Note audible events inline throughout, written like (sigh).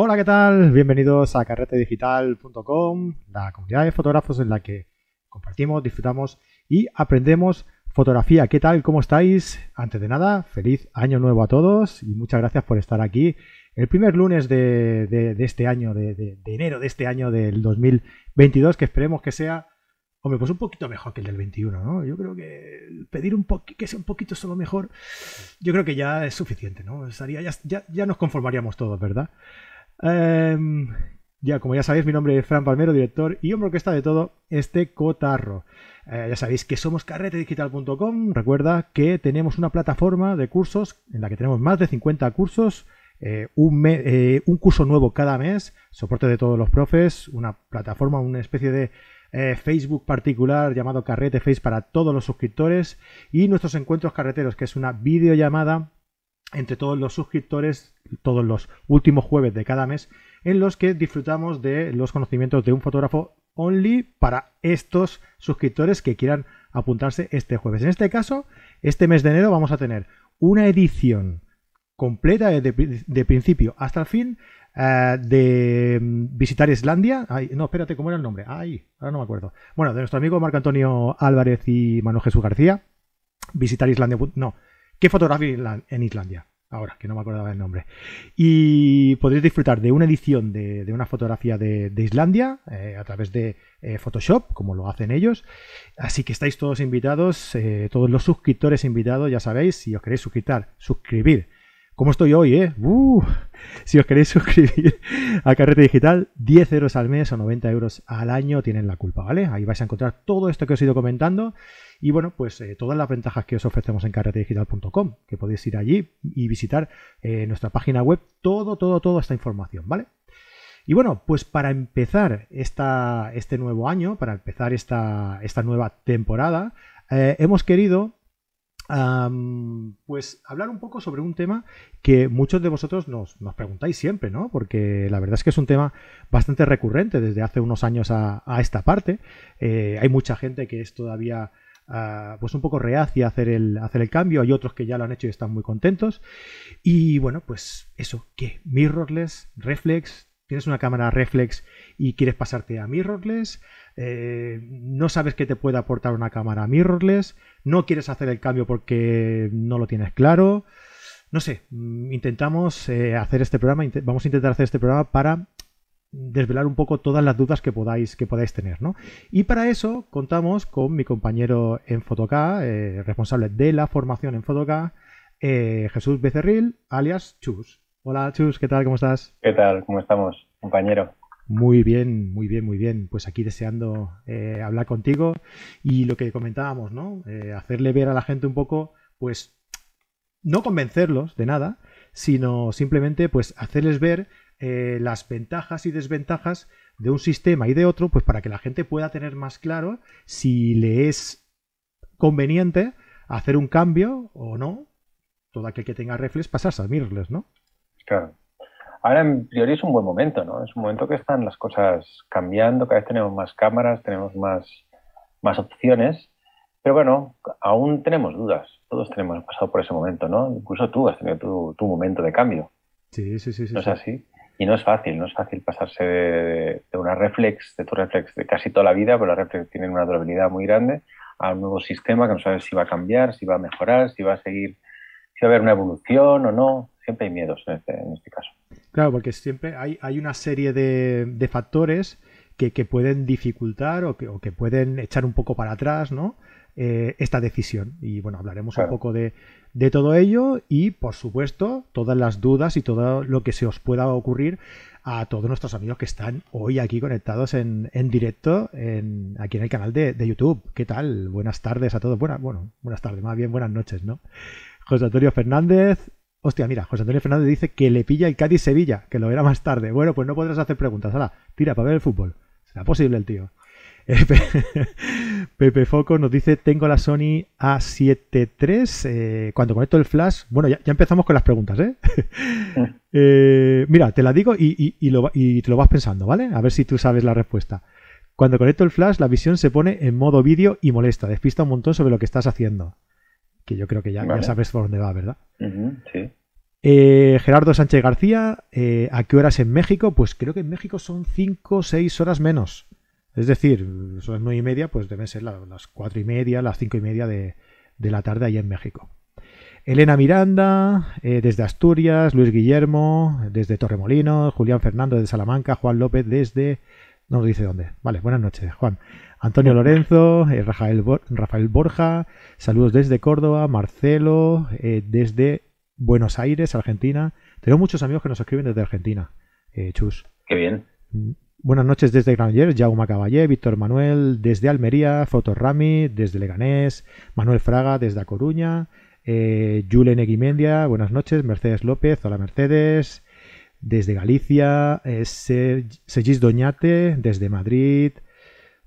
Hola, ¿qué tal? Bienvenidos a carretedigital.com, la comunidad de fotógrafos en la que compartimos, disfrutamos y aprendemos fotografía. ¿Qué tal? ¿Cómo estáis? Antes de nada, feliz año nuevo a todos y muchas gracias por estar aquí. El primer lunes de, este año, de, enero de este año del 2022, que esperemos que sea, hombre, pues un poquito mejor que el del 21, ¿no? Yo creo que pedir un que sea un poquito solo mejor, yo creo que ya es suficiente, ¿no? ya, ya nos conformaríamos todos, ¿verdad? Em, ya, como ya sabéis, mi nombre es Fran Palmero, director y hombre que está de todo, este cotarro. Eh, ya sabéis que somos carretedigital.com. Recuerda que tenemos una plataforma de cursos en la que tenemos más de 50 cursos. Eh, eh, un, curso nuevo cada mes, soporte de todos los profes, una plataforma, una especie de Facebook particular llamado Carrete Face para todos los suscriptores y nuestros encuentros carreteros, que es una videollamada entre todos los suscriptores todos los últimos jueves de cada mes en los que disfrutamos de los conocimientos de un fotógrafo only para estos suscriptores que quieran apuntarse este jueves. En este caso, este mes de enero vamos a tener una edición completa de, principio hasta el fin eh, de mm, visitar Islandia. no, espérate, ¿cómo era el nombre? Ay, ahora no me acuerdo. Bueno, de nuestro amigo Marco Antonio Álvarez y Manuel Jesús García. Visitar Islandia. No, ¿qué fotografía en Islandia? ahora que no me acordaba el nombre. Y podréis disfrutar de una edición de, una fotografía de, Islandia eh, a través de eh, Photoshop, como lo hacen ellos. Así que estáis todos invitados, todos los suscriptores invitados, ya sabéis, si os queréis suscribir, suscribir. ¿Cómo estoy hoy, eh? Si os queréis suscribir a Carrete Digital, 10 euros al mes o 90 euros al año tienen la culpa, ¿vale? Ahí vais a encontrar todo esto que os he ido comentando y bueno, pues eh, todas las ventajas que os ofrecemos en carretedigital.com, que podéis ir allí y visitar eh, nuestra página web, todo, todo, toda esta información, ¿vale? Y bueno, pues para empezar este nuevo año, para empezar esta, esta nueva temporada, eh, hemos querido pues hablar un poco sobre un tema que muchos de vosotros nos, preguntáis siempre, ¿no? Porque la verdad es que es un tema bastante recurrente desde hace unos años a, esta parte. hay mucha gente que es todavía pues un poco reacia a hacer el, hacer el cambio. Hay otros que ya lo han hecho y están muy contentos. Y bueno, pues eso, ¿qué? Mirrorless, reflex. Tienes una cámara reflex y quieres pasarte a mirrorless. Eh, no sabes qué te puede aportar una cámara mirrorless. No quieres hacer el cambio porque no lo tienes claro. No sé, mm, intentamos eh, hacer este programa, vamos a intentar hacer este programa para desvelar un poco todas las dudas que podáis, que podáis tener. ¿no? Y para eso contamos con mi compañero en Fotoca, eh, responsable de la formación en Fotoca, eh, Jesús Becerril, alias Chus. Hola Chus, ¿qué tal? ¿Cómo estás? ¿Qué tal? ¿Cómo estamos, compañero? Muy bien, muy bien, muy bien. Pues aquí deseando eh, hablar contigo y lo que comentábamos, ¿no? hacerle ver a la gente un poco, pues, no convencerlos de nada, sino simplemente, pues, hacerles ver eh, las ventajas y desventajas de un sistema y de otro, pues para que la gente pueda tener más claro si le es conveniente hacer un cambio o no. Todo aquel que tenga reflex pasarse a mirrorless, ¿no? Claro. Ahora, en priori, es un buen momento, ¿no? Es un momento que están las cosas cambiando, cada vez tenemos más cámaras, tenemos más, más opciones, pero bueno, aún tenemos dudas. Todos tenemos pasado por ese momento, ¿no? Incluso tú has tenido tu, tu momento de cambio. Sí, sí, sí. sí ¿No es así? Y no es fácil, no es fácil pasarse de, una reflex, de tu reflex de casi toda la vida, pero las reflex tienen una durabilidad muy grande, a un nuevo sistema que no sabes si va a cambiar, si va a mejorar, si va a seguir, si va a haber una evolución o no. Siempre hay miedos en este, en este caso. Claro, porque siempre hay, hay una serie de, de factores que, que, pueden dificultar o que, o que, pueden echar un poco para atrás, ¿no? Eh, esta decisión. Y bueno, hablaremos un poco de, de todo ello y, por supuesto, todas las dudas y todo lo que se os pueda ocurrir a todos nuestros amigos que están hoy aquí conectados en, en directo en, aquí en el canal de, YouTube. ¿Qué tal? Buenas tardes a todos. Buena, bueno, buenas tardes, más bien buenas noches, ¿no? José Antonio Fernández. Hostia, mira, José Antonio Fernández dice que le pilla el Cádiz Sevilla, que lo verá más tarde. Bueno, pues no podrás hacer preguntas. Ahora, tira para ver el fútbol. ¿Será posible el tío? (laughs) Pepe Foco nos dice, tengo la Sony A7 III. Eh, cuando conecto el flash, bueno, ya, empezamos con las preguntas, ¿eh? (laughs) ¿eh? mira, te la digo y, y, te lo vas pensando, ¿vale? A ver si tú sabes la respuesta. Cuando conecto el flash, la visión se pone en modo vídeo y molesta, despista un montón sobre lo que estás haciendo. Que yo creo que ya, ya sabes por dónde va, ¿verdad? sí. Eh, Gerardo Sánchez García, eh, ¿a qué horas en México? Pues creo que en México son 5 o 6 horas menos. Es decir, son las 9 y media, pues deben ser las 4 y media, las 5 y media de, la tarde ahí en México. Elena Miranda, eh, desde Asturias, Luis Guillermo, desde Torremolinos, Julián Fernando desde Salamanca, Juan López desde... No nos dice dónde. Vale, buenas noches, Juan. Antonio Lorenzo, Rafael, Rafael, Borja, saludos desde Córdoba, Marcelo, desde Buenos Aires, Argentina. Tengo muchos amigos que nos escriben desde Argentina. Eh, chus. Qué bien. Mm, buenas noches desde Granollers, Jaume Caballé, Víctor Manuel, desde Almería, Fotorami, desde Leganés, Manuel Fraga, desde A Coruña, eh, Julen Eguimendia, buenas noches, Mercedes López, hola Mercedes, desde Galicia, eh, Segis Doñate, desde Madrid,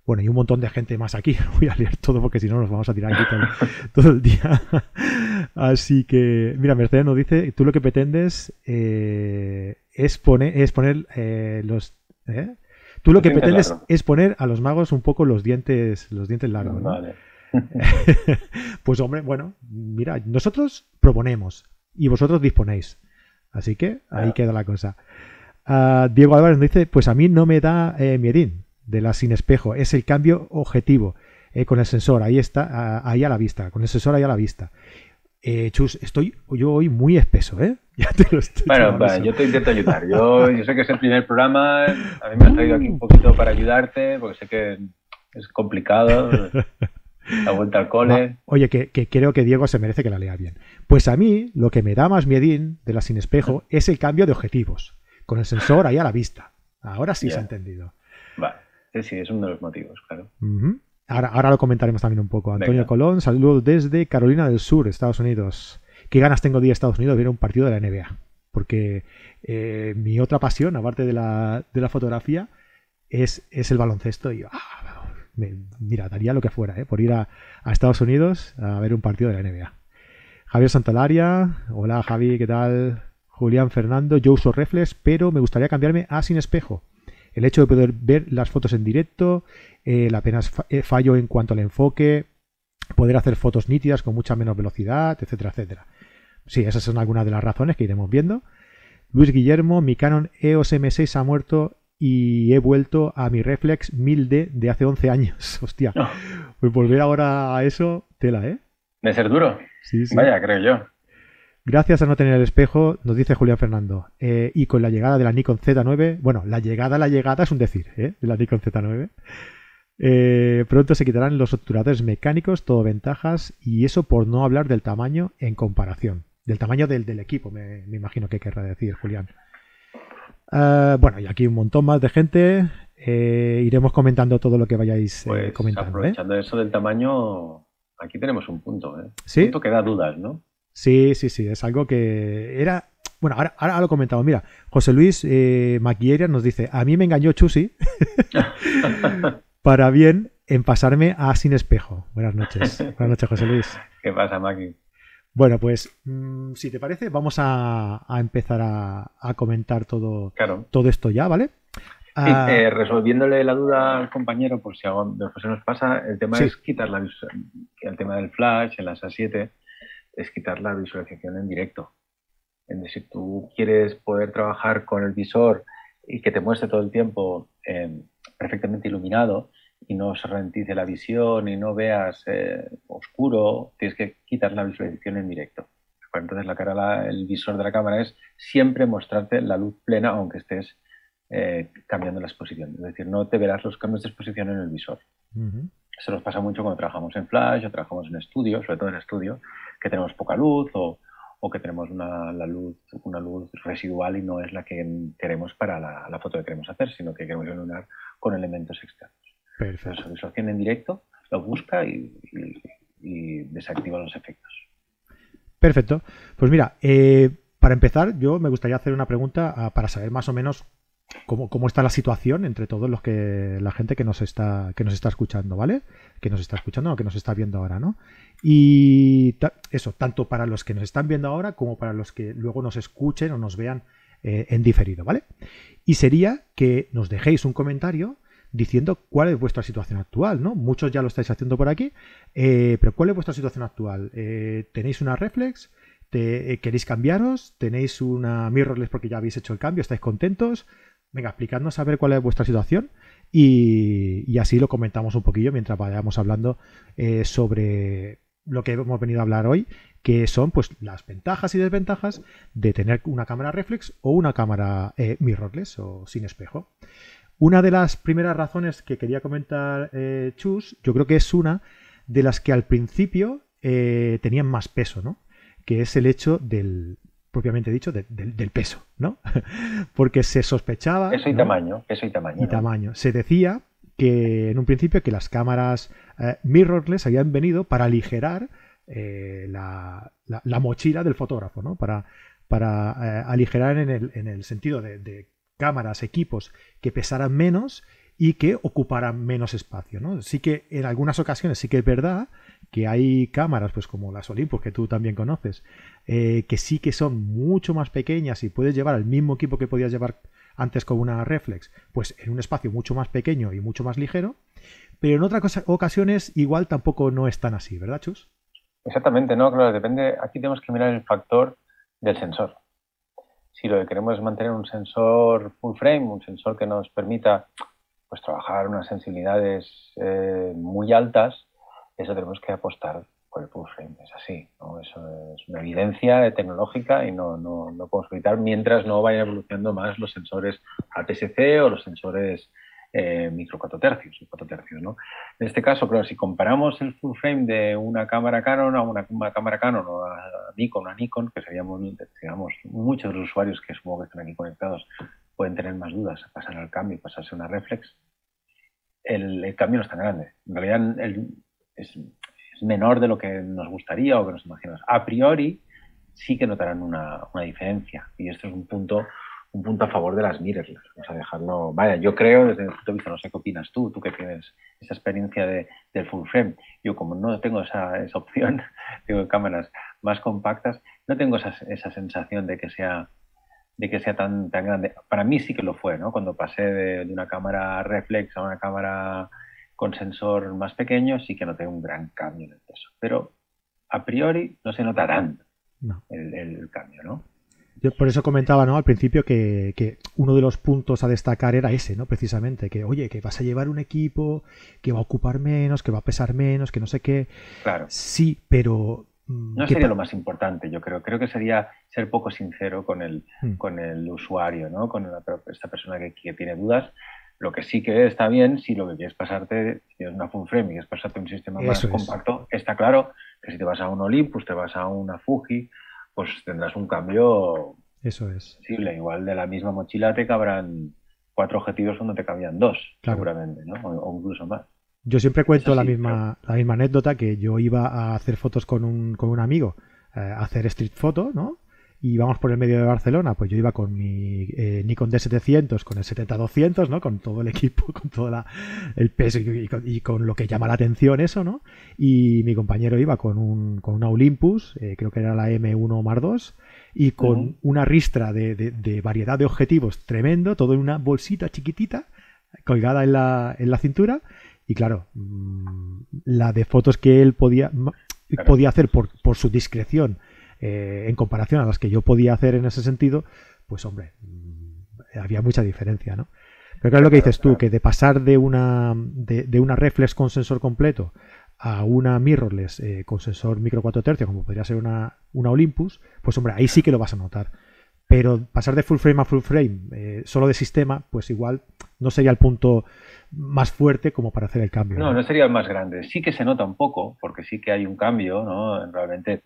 bueno, y un montón de gente más aquí. (laughs) voy a leer todo porque si no nos vamos a tirar aquí (laughs) todo, el día. Así que, mira, Mercedes nos dice, tú lo que pretendes eh, es poner, es poner eh, los... ¿eh? Tú lo que pretendes es poner a los magos un poco los dientes, los dientes largos. Vale. (laughs) pues hombre, bueno, mira, nosotros proponemos y vosotros disponéis. Así que ahí queda la cosa. Ah, Diego Álvarez nos dice, pues a mí no me da miedín de la sin espejo. Es el cambio objetivo eh, con el sensor. Ahí está, ahí a la vista. Con el sensor ahí a la vista. Eh, Chus, estoy yo hoy muy espeso, ¿eh? (laughs) Ya te lo estoy bueno, yo te intento ayudar. Yo, (laughs) yo, sé que es el primer programa. A mí me has traído aquí un poquito para ayudarte, porque sé que es complicado. (laughs) (laughs) La vuelta al cole. oye, que, creo que Diego se merece que la lea bien. Pues a mí, lo que me da más miedín de la sin espejo (laughs) es el cambio de objetivos. Con el sensor ahí a la vista. Ahora sí se ha entendido. Vale. Sí, sí, es uno de los motivos, claro. ahora, ahora lo comentaremos también un poco. Antonio Colón, saludos desde Carolina del Sur, Estados Unidos. Qué ganas tengo de ir a Estados Unidos de ver un partido de la NBA. Porque eh, mi otra pasión, aparte de la, de la fotografía, es, es, el baloncesto. Y ah, mira, daría lo que fuera eh, por ir a, a, Estados Unidos a ver un partido de la NBA. Javier Santalaria, hola Javi, ¿qué tal? Julián Fernando, yo uso reflex, pero me gustaría cambiarme a sin espejo el hecho de poder ver las fotos en directo, el apenas eh, fallo en cuanto al enfoque, poder hacer fotos nítidas con mucha menos velocidad, etcétera, etcétera. Sí, esas son algunas de las razones que iremos viendo. Luis Guillermo, mi Canon EOS M6 ha muerto y he vuelto a mi reflex 1000D de hace 11 años. (laughs) Hostia. Pues volver ahora a eso, tela, ¿eh? De ser duro. Sí, sí. Vaya, creo yo. Gracias a no tener el espejo, nos dice Julián Fernando. Eh, y con la llegada de la Nikon Z9, bueno, la llegada, la llegada es un decir, ¿eh? De la Nikon Z9. Eh, pronto se quitarán los obturadores mecánicos, todo ventajas, y eso por no hablar del tamaño en comparación. Del tamaño del, del equipo, me, imagino que querrá decir Julián. Eh, bueno, y aquí un montón más de gente. iremos comentando todo lo que vayáis pues, comentando. Aprovechando eso del tamaño, aquí tenemos un punto. ¿eh? ¿Sí? Un punto que da dudas, ¿no? Sí, sí, sí, es algo que era... Bueno, ahora, ahora lo comentamos. Mira, José Luis eh, nos dice, a mí me engañó Chusi (laughs) (laughs) para bien en pasarme a Sin Espejo. Buenas noches. (laughs) Buenas noches, José Luis. ¿Qué pasa, Maki? Bueno, pues mm, si te parece, vamos a, empezar a, comentar todo, todo esto ya, ¿vale? Ah, eh, resolviéndole la duda al compañero, por si algo después se nos pasa, el tema es quitar la el tema del flash en las A7 es quitar la visualización en directo. En si tú quieres poder trabajar con el visor y que te muestre todo el tiempo em, perfectamente iluminado y no se ralentice la visión y no veas eh, oscuro, tienes que quitar la visualización en directo. Entonces la cara, el visor de la cámara es siempre mostrarte la luz plena aunque estés eh, cambiando la exposición. Es decir, no te verás los cambios de exposición en el visor. Eso nos pasa mucho cuando trabajamos en flash o trabajamos en estudio, sobre todo en estudio, que tenemos poca luz o, que tenemos una, la luz, una luz residual y no es la que queremos para la, foto que queremos hacer, sino que queremos iluminar con elementos externos. Perfecto. Visualización en directo lo busca y, desactiva los efectos. Perfecto. Pues mira, eh, para empezar, yo me gustaría hacer una pregunta ah, para saber más o menos cómo, cómo, está la situación entre todos los que la gente que nos está que nos está escuchando, ¿vale? Que nos está escuchando o que nos está viendo ahora, ¿no? Y eso, tanto para los que nos están viendo ahora como para los que luego nos escuchen o nos vean eh, en diferido, ¿vale? Y sería que nos dejéis un comentario diciendo cuál es vuestra situación actual, ¿no? Muchos ya lo estáis haciendo por aquí, eh, pero ¿cuál es vuestra situación actual? Eh, ¿Tenéis una reflex? ¿Queréis cambiaros? ¿Tenéis una mirrorless porque ya habéis hecho el cambio? ¿Estáis contentos? Venga, explicadnos a ver cuál es vuestra situación y, así lo comentamos un poquillo mientras vayamos hablando sobre lo que hemos venido a hablar hoy, que son pues las ventajas y desventajas de tener una cámara reflex o una cámara eh, mirrorless o sin espejo. Una de las primeras razones que quería comentar eh, Chus, yo creo que es una de las que al principio eh, tenían más peso, ¿no? Que es el hecho del, propiamente dicho, del peso, ¿no? (laughs) Porque se sospechaba... Peso y tamaño, peso y tamaño. Y tamaño. Se decía que en un principio que las cámaras eh, mirrorless habían venido para aligerar eh, la, mochila del fotógrafo, ¿no? Para, para aligerar en el, en el sentido de, cámaras, equipos que pesaran menos y que ocuparan menos espacio. ¿no? Sí que en algunas ocasiones sí que es verdad que hay cámaras, pues como las Olympus, que tú también conoces, que sí que son mucho más pequeñas y puedes llevar el mismo equipo que podías llevar antes con una reflex, pues en un espacio mucho más pequeño y mucho más ligero, pero en otras ocasiones igual tampoco no es tan así, ¿verdad, Chus? Exactamente, no, claro, depende, aquí tenemos que mirar el factor del sensor. Si lo que queremos es mantener un sensor full frame, un sensor que nos permita pues trabajar unas sensibilidades eh, muy altas, eso tenemos que apostar por el full frame. Es así, ¿no? Eso es una evidencia tecnológica y no, no, no podemos evitar mientras no vayan evolucionando más los sensores ATSC o los sensores eh, micro 4 tercios, 4 tercios ¿no? En este caso, claro, si comparamos el full frame de una cámara Canon a una, cámara Canon o a Nikon, a Nikon, que seríamos, digamos, muchos de los usuarios que supongo que están aquí conectados pueden tener más dudas pasar al cambio y pasarse a una reflex, el, cambio no es tan grande. En realidad el, es, menor de lo que nos gustaría o que nos imaginamos. A priori sí que notarán una, diferencia y esto es un punto un punto a favor de las mirrorless. Vamos a dejarlo. Vaya, yo creo desde el punto de vista, no sé qué opinas tú, tú que tienes esa experiencia de, del full frame. Yo, como no tengo esa, esa opción, (laughs) tengo cámaras más compactas, no tengo esa, esa sensación de que sea de que sea tan, tan grande. Para mí sí que lo fue, ¿no? Cuando pasé de, de una cámara reflex a una cámara con sensor más pequeño sí que noté un gran cambio en el peso. Pero a priori no se notarán el, cambio, ¿no? Yo por eso comentaba ¿no? al principio que, uno de los puntos a destacar era ese, ¿no? Precisamente, que oye, que vas a llevar un equipo que va a ocupar menos, que va a pesar menos, que no sé qué. Claro. Sí, pero. Mm, no sería lo más importante, yo creo. Creo que sería ser poco sincero con el, hmm. con el usuario, ¿no? Con esta persona que, que tiene dudas lo que sí que está bien, si lo que quieres pasarte, si tienes una full frame y quieres pasarte un sistema más compacto, está claro que si te vas a un Olympus, te vas a una Fuji, pues tendrás un cambio Eso es. posible. Igual de la misma mochila te cabrán cuatro objetivos cuando te cabían dos, seguramente, ¿no? O, incluso más. Yo siempre cuento la, misma, la misma anécdota que yo iba a hacer fotos con un, con un amigo, eh, a hacer street photo, ¿no? Y vamos por el medio de Barcelona, pues yo iba con mi eh, Nikon D700, con el 70-200, ¿no? Con todo el equipo, (laughs) con todo el peso y, con, lo que llama la atención eso, ¿no? Y mi compañero iba con, un, con una Olympus, eh, creo que era la M1 Mar 2, y con una ristra de, variedad de objetivos tremendo, todo en una bolsita chiquitita, colgada en la, en la cintura. Y claro, mm, la de fotos que él podía, podía hacer por, por su discreción eh, en comparación a las que yo podía hacer en ese sentido, pues hombre, mm, había mucha diferencia, ¿no? Pero claro, lo que dices tú, que de pasar de una, de, una reflex con sensor completo a una mirrorless eh, con sensor micro 4 tercios, como podría ser una, una, Olympus, pues hombre, ahí sí que lo vas a notar. Pero pasar de full frame a full frame, eh, solo de sistema, pues igual no sería el punto más fuerte como para hacer el cambio. No, no, sería el más grande. Sí que se nota un poco, porque sí que hay un cambio, ¿no? Realmente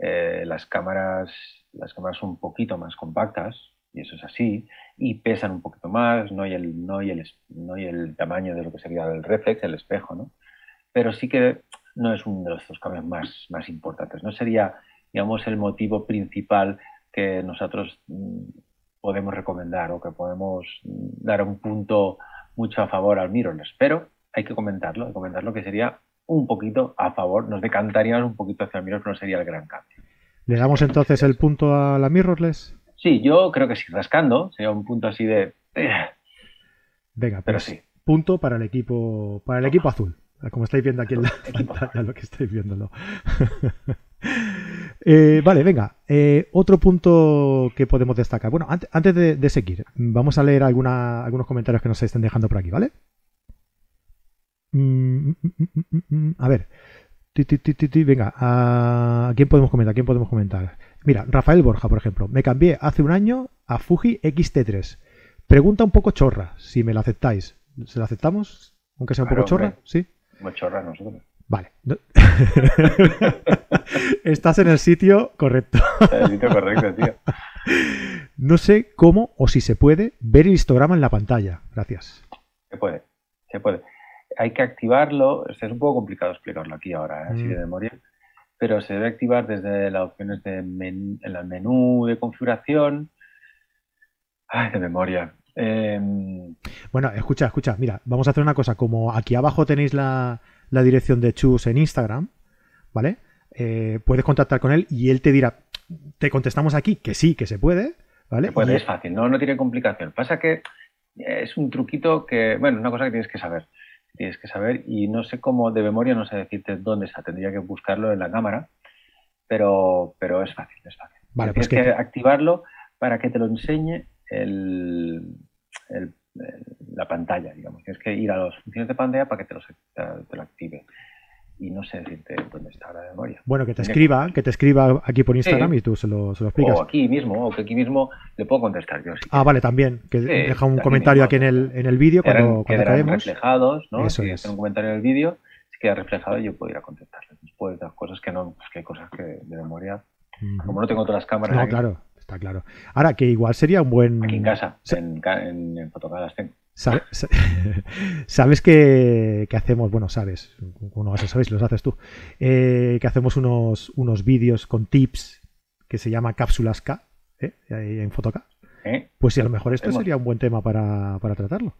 eh, las, cámaras, las cámaras son un poquito más compactas, y eso es así, y pesan un poquito más, no hay el, no hay el, no hay el tamaño de lo que sería el reflex, el espejo, ¿no? Pero sí que no es uno de los cambios más, más importantes. No sería, digamos, el motivo principal que nosotros mm, podemos recomendar o que podemos dar un punto mucho a favor al mirrorless, pero hay que comentarlo, hay que comentarlo que sería un poquito a favor, nos decantaríamos un poquito hacia el mirrorless, pero no sería el gran cambio. ¿Le damos entonces el punto a la mirrorless? Sí, yo creo que sí, rascando, sería un punto así de... Eh. Venga, pero pues sí. Punto para el equipo, para el equipo azul. Como estáis viendo aquí en la pantalla, lo que estáis viéndolo. (laughs) Eh, vale, venga. Eh, otro punto que podemos destacar. Bueno, antes, de, seguir, vamos a leer algunos comentarios que nos estén dejando por aquí, ¿vale? Mm, mm, mm, a ver. venga, ¿a quién podemos comentar? quién podemos comentar? Mira, Rafael Borja, por ejemplo. Me cambié hace un año a Fuji X-T3. Pregunta un poco chorra, si me la aceptáis. ¿Se la aceptamos? Aunque sea un poco chorra, ¿sí? Muy chorra nosotros. Vale. (laughs) Estás en el sitio correcto. el sitio correcto, tío. No sé cómo o si se puede ver el histograma en la pantalla. Gracias. Se puede, se puede. Hay que activarlo. Es un poco complicado explicarlo aquí ahora, ¿eh? así de mm. memoria. Pero se debe activar desde las opciones de en el menú de configuración. Ay, de memoria. Em, bueno, escucha, escucha. Mira, vamos a hacer una cosa. Como aquí abajo tenéis la, la dirección de Chus en Instagram, ¿vale? Eh, puedes contactar con él y él te dirá, te contestamos aquí que sí, que se puede, ¿vale? puede, es fácil, no, no tiene complicación. Pasa que es un truquito que, bueno, una cosa que tienes que saber. Tienes que saber y no sé cómo de memoria, no sé decirte dónde está, tendría que buscarlo en la cámara, pero, pero es fácil, es fácil. Vale, pues tienes que... activarlo para que te lo enseñe el, el la pantalla, digamos. Tienes que ir a las funciones de pantalla para que te, te, lo active. Y no sé decirte dónde está la memoria. Bueno, que te escriba, que te escriba aquí por Instagram y tú se lo, se lo, explicas. O aquí mismo, o que aquí mismo le puedo contestar yo. ah, vale, también. Que deja un comentario aquí en el, en el vídeo cuando, cuando caemos. reflejados, ¿no? Eso si es. un comentario en el vídeo, si queda reflejado yo puedo ir a contestarle. Después de las cosas que no, pues que hay cosas que de memoria, como no tengo todas las cámaras. No, claro, está claro. Ahora, que igual sería un buen. Aquí en casa, en, en, en tengo. (laughs) ¿Sabes que, hacemos? Bueno, sabes, no vas a saber si los haces tú. Eh, que hacemos unos, unos vídeos con tips que se llama Cápsulas K ¿eh? en Fotoca. ¿Eh? Pues si a lo mejor esto sería un buen tema para, tratarlo.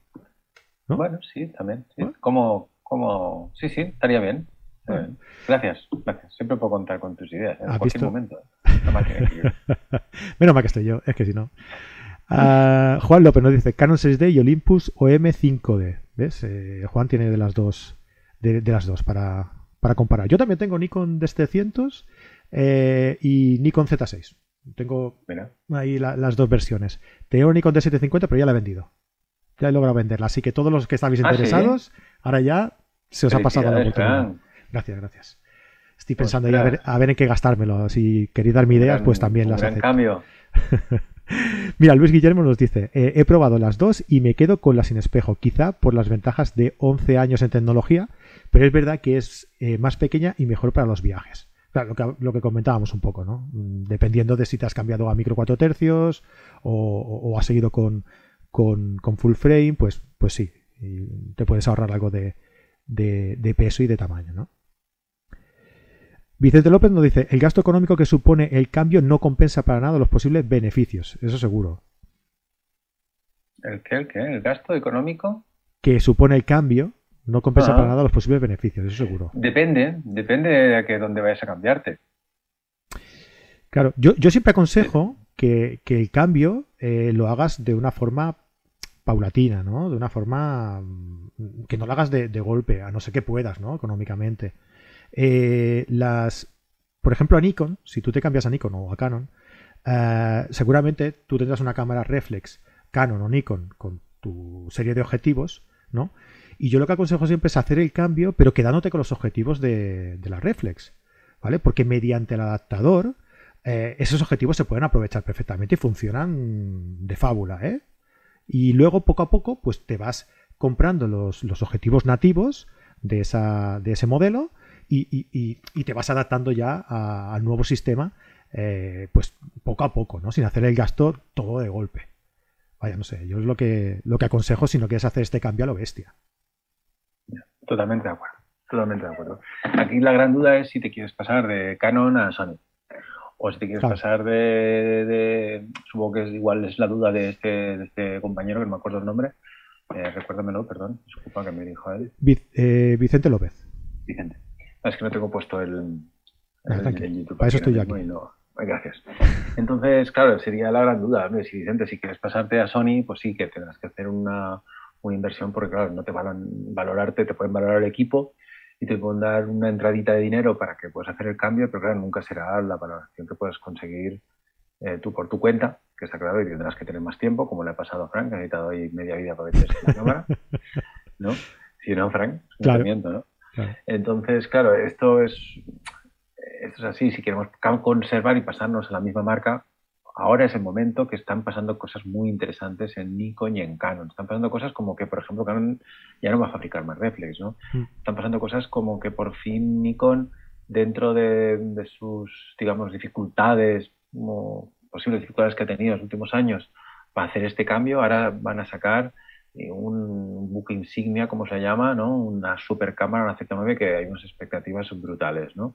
Bueno, sí, también. Como, como... Sí, sí, estaría bien. Gracias, gracias. Siempre puedo contar con tus ideas en cualquier momento. (laughs) Menos mal que estoy yo, es que si no. Juan López nos dice Canon 6D y Olympus OM5D. ¿Ves? Eh, Juan tiene de las dos, de, las dos para, comparar. Yo también tengo Nikon D700 eh, y Nikon Z6. Tengo ahí las dos versiones. Tengo Nikon D750, pero ya la he vendido. Ya he logrado venderla. Así que todos los que estáis ¿Ah, interesados, ahora ya se os ha pasado la oportunidad. Gracias, gracias. Estoy pues pensando ya a ver, a ver, en qué gastármelo. Si queréis darme ideas, pues también las acepto. cambio. (laughs) Mira, Luis Guillermo nos dice, eh, he probado las dos y me quedo con la sin espejo, quizá por las ventajas de 11 años en tecnología, pero es verdad que es eh, más pequeña y mejor para los viajes. Claro, lo que, comentábamos un poco, ¿no? Mm, dependiendo de si te has cambiado a micro 4 tercios o, has seguido con, full frame, pues, pues sí, te puedes ahorrar algo de, de peso y de tamaño, ¿no? Vicente López nos dice, el gasto económico que supone el cambio no compensa para nada los posibles beneficios, eso seguro. ¿El qué? ¿El qué? ¿El gasto económico? Que supone el cambio no compensa para nada los posibles beneficios, eso seguro. Depende, depende de que dónde vayas a cambiarte. Claro, yo, siempre aconsejo que, el cambio eh, lo hagas de una forma paulatina, ¿no? De una forma mm, que no lo hagas de, de golpe, a no ser que puedas, ¿no? Económicamente. Eh, las, por ejemplo, a Nikon, si tú te cambias a Nikon o a Canon, eh, seguramente tú tendrás una cámara reflex Canon o Nikon con tu serie de objetivos, ¿no? Y yo lo que aconsejo siempre es hacer el cambio, pero quedándote con los objetivos de, la reflex, ¿vale? Porque mediante el adaptador, eh, esos objetivos se pueden aprovechar perfectamente y funcionan de fábula, ¿eh? Y luego, poco a poco, pues te vas comprando los, los objetivos nativos de, esa, de ese modelo y, te vas adaptando ya al nuevo sistema, eh, pues poco a poco, ¿no? Sin hacer el gasto todo de golpe. Vaya, no sé, yo es lo que, lo que aconsejo si no quieres hacer este cambio a lo bestia. Totalmente de acuerdo, totalmente de acuerdo. Aquí la gran duda es si te quieres pasar de Canon a Sony O si te quieres pasar de, Supongo que es, igual es la duda de este, de este compañero, que no me acuerdo el nombre. Eh, recuérdamelo, perdón. Disculpa que me dijo él. Eh, Vicente López. Vicente. Es que no tengo puesto el, el, YouTube. Para eso estoy yo aquí. gracias. Entonces, claro, sería la gran duda. Si Vicente, si quieres pasarte a Sony, pues sí que tendrás que hacer una, una inversión porque, claro, no te van a valorarte, te pueden valorar el equipo y te pueden dar una entradita de dinero para que puedas hacer el cambio, pero claro, nunca será la valoración que puedes conseguir eh, tú por tu cuenta, que está claro, y tendrás que tener más tiempo, como le ha pasado a Frank, que ha necesitado hoy media vida para meterse en la cámara, (laughs) ¿no? Si no, Frank, claro. ¿no? Entonces, claro, esto es, esto es así, si queremos conservar y pasarnos a la misma marca, ahora es el momento que están pasando cosas muy interesantes en Nikon y en Canon. Están pasando cosas como que, por ejemplo, Canon ya no va a fabricar más reflex, ¿no? Mm. Están pasando cosas como que por fin Nikon, dentro de, sus, digamos, dificultades, como posibles dificultades que ha tenido en los últimos años para hacer este cambio, ahora van a sacar un buque insignia, como se llama, ¿no? Una super cámara, una Z9, que hay unas expectativas brutales, ¿no?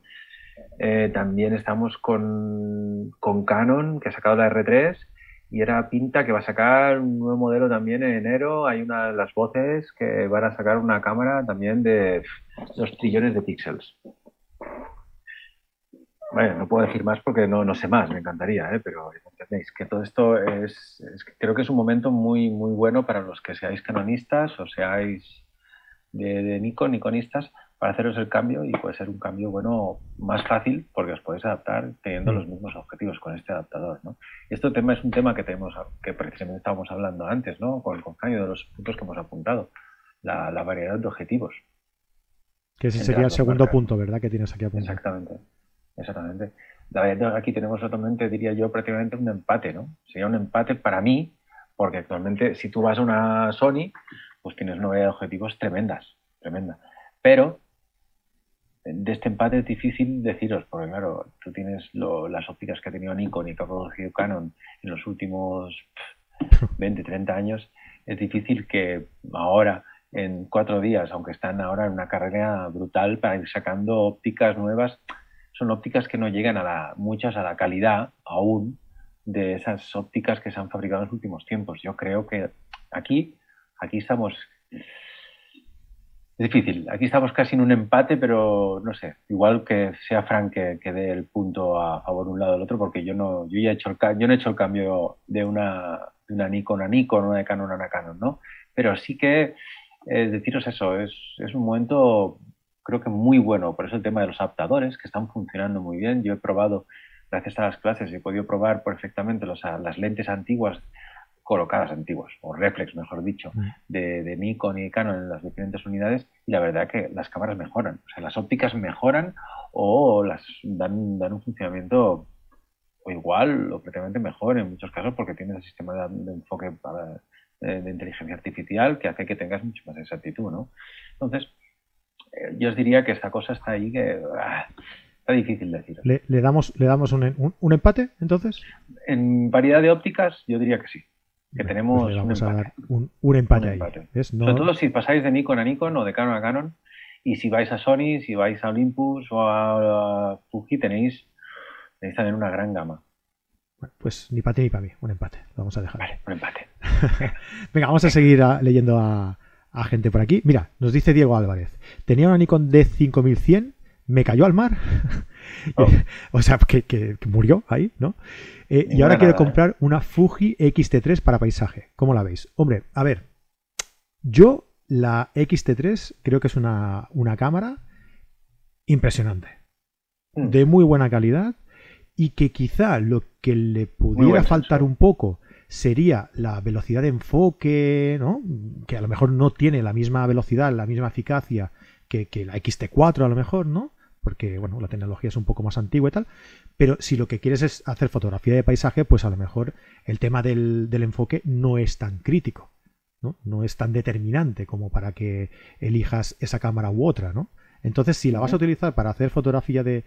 Eh, también estamos con, con, Canon, que ha sacado la R3 y era pinta que va a sacar un nuevo modelo también en enero. Hay una las voces que van a sacar una cámara también de 2 trillones de píxeles. Bueno, no puedo decir más porque no, no sé más, me encantaría, ¿eh? pero entendéis que todo esto es, creo que es un momento muy, muy bueno para los que seáis canonistas o seáis de, de Nikon, Nikonistas, para haceros el cambio y puede ser un cambio bueno más fácil porque os podéis adaptar teniendo mm. los mismos objetivos con este adaptador. ¿no? Este tema es un tema que tenemos que precisamente estábamos hablando antes, ¿no? con el cambio de los puntos que hemos apuntado, la, variedad de objetivos. Que ese sería el segundo punto, ¿verdad? Que tienes aquí apuntado. Exactamente, exactamente. Aquí tenemos totalmente, diría yo, prácticamente un empate, ¿no? Sería un empate para mí, porque actualmente si tú vas a una Sony, pues tienes una de objetivos tremendas, tremenda. Pero de este empate es difícil deciros, porque claro, tú tienes las ópticas que ha tenido Nikon y que ha producido Canon en los últimos 20, 30 años, es difícil que ahora, en cuatro días, aunque están ahora en una carrera brutal para ir sacando ópticas nuevas, son ópticas que no llegan a la, muchas a la calidad aún de esas ópticas que se han fabricado en los últimos tiempos. Yo creo que aquí, aquí estamos es difícil. Aquí estamos casi en un empate, pero no sé. Igual que sea Frank que, dé el punto a favor un lado o del otro, porque yo no, yo ya he hecho el, yo no he hecho el cambio de una, de una Nikon a Nikon, una de Canon a una Canon, ¿no? Pero sí que eh, deciros eso, es, es un momento creo que muy bueno. Por eso el tema de los adaptadores, que están funcionando muy bien. Yo he probado, gracias a las clases, he podido probar perfectamente los, las lentes antiguas colocadas antiguas, o reflex, mejor dicho, mm. de, de, Nikon y Canon en las diferentes unidades, y la verdad que las cámaras mejoran. O sea, las ópticas mejoran o las dan, dan un funcionamiento o igual o prácticamente mejor en muchos casos porque tienes el sistema de, enfoque de, inteligencia artificial que hace que tengas mucho más exactitud, ¿no? Entonces, eh, yo os diría que esta cosa está ahí que ah, está difícil decir. ¿Le, damos, ¿Le damos un, un, empate entonces? En variedad de ópticas, yo diría que sí que tenemos pues vamos un empate. a dar un, empate, ahí. Sobre todo si pasáis de Nikon a Nikon o de Canon a Canon. Y si vais a Sony, si vais a Olympus o a, Fuji, tenéis, tenéis también una gran gama. pues ni para ti ni para mí, un empate. Lo vamos a dejar. Vale, un empate. (laughs) Venga, vamos a seguir leyendo a, a, gente por aquí. Mira, nos dice Diego Álvarez. Tenía una Nikon D5100, me cayó al mar. (laughs) Oh. o sea, que, murió ahí, ¿no? Eh, y ahora quiero ¿eh? comprar una Fuji XT3 para paisaje. ¿Cómo la veis? Hombre, a ver, yo la XT3 creo que es una, cámara impresionante, hmm. de muy buena calidad y que quizá lo que le pudiera faltar un poco sería la velocidad de enfoque, ¿no? Que a lo mejor no tiene la misma velocidad, la misma eficacia que, que la XT4 a lo mejor, ¿no? porque bueno, la tecnología es un poco más antigua y tal, pero si lo que quieres es hacer fotografía de paisaje, pues a lo mejor el tema del, enfoque no es tan crítico, ¿no? no es tan determinante como para que elijas esa cámara u otra, ¿no? Entonces, si la vas a utilizar para hacer fotografía de,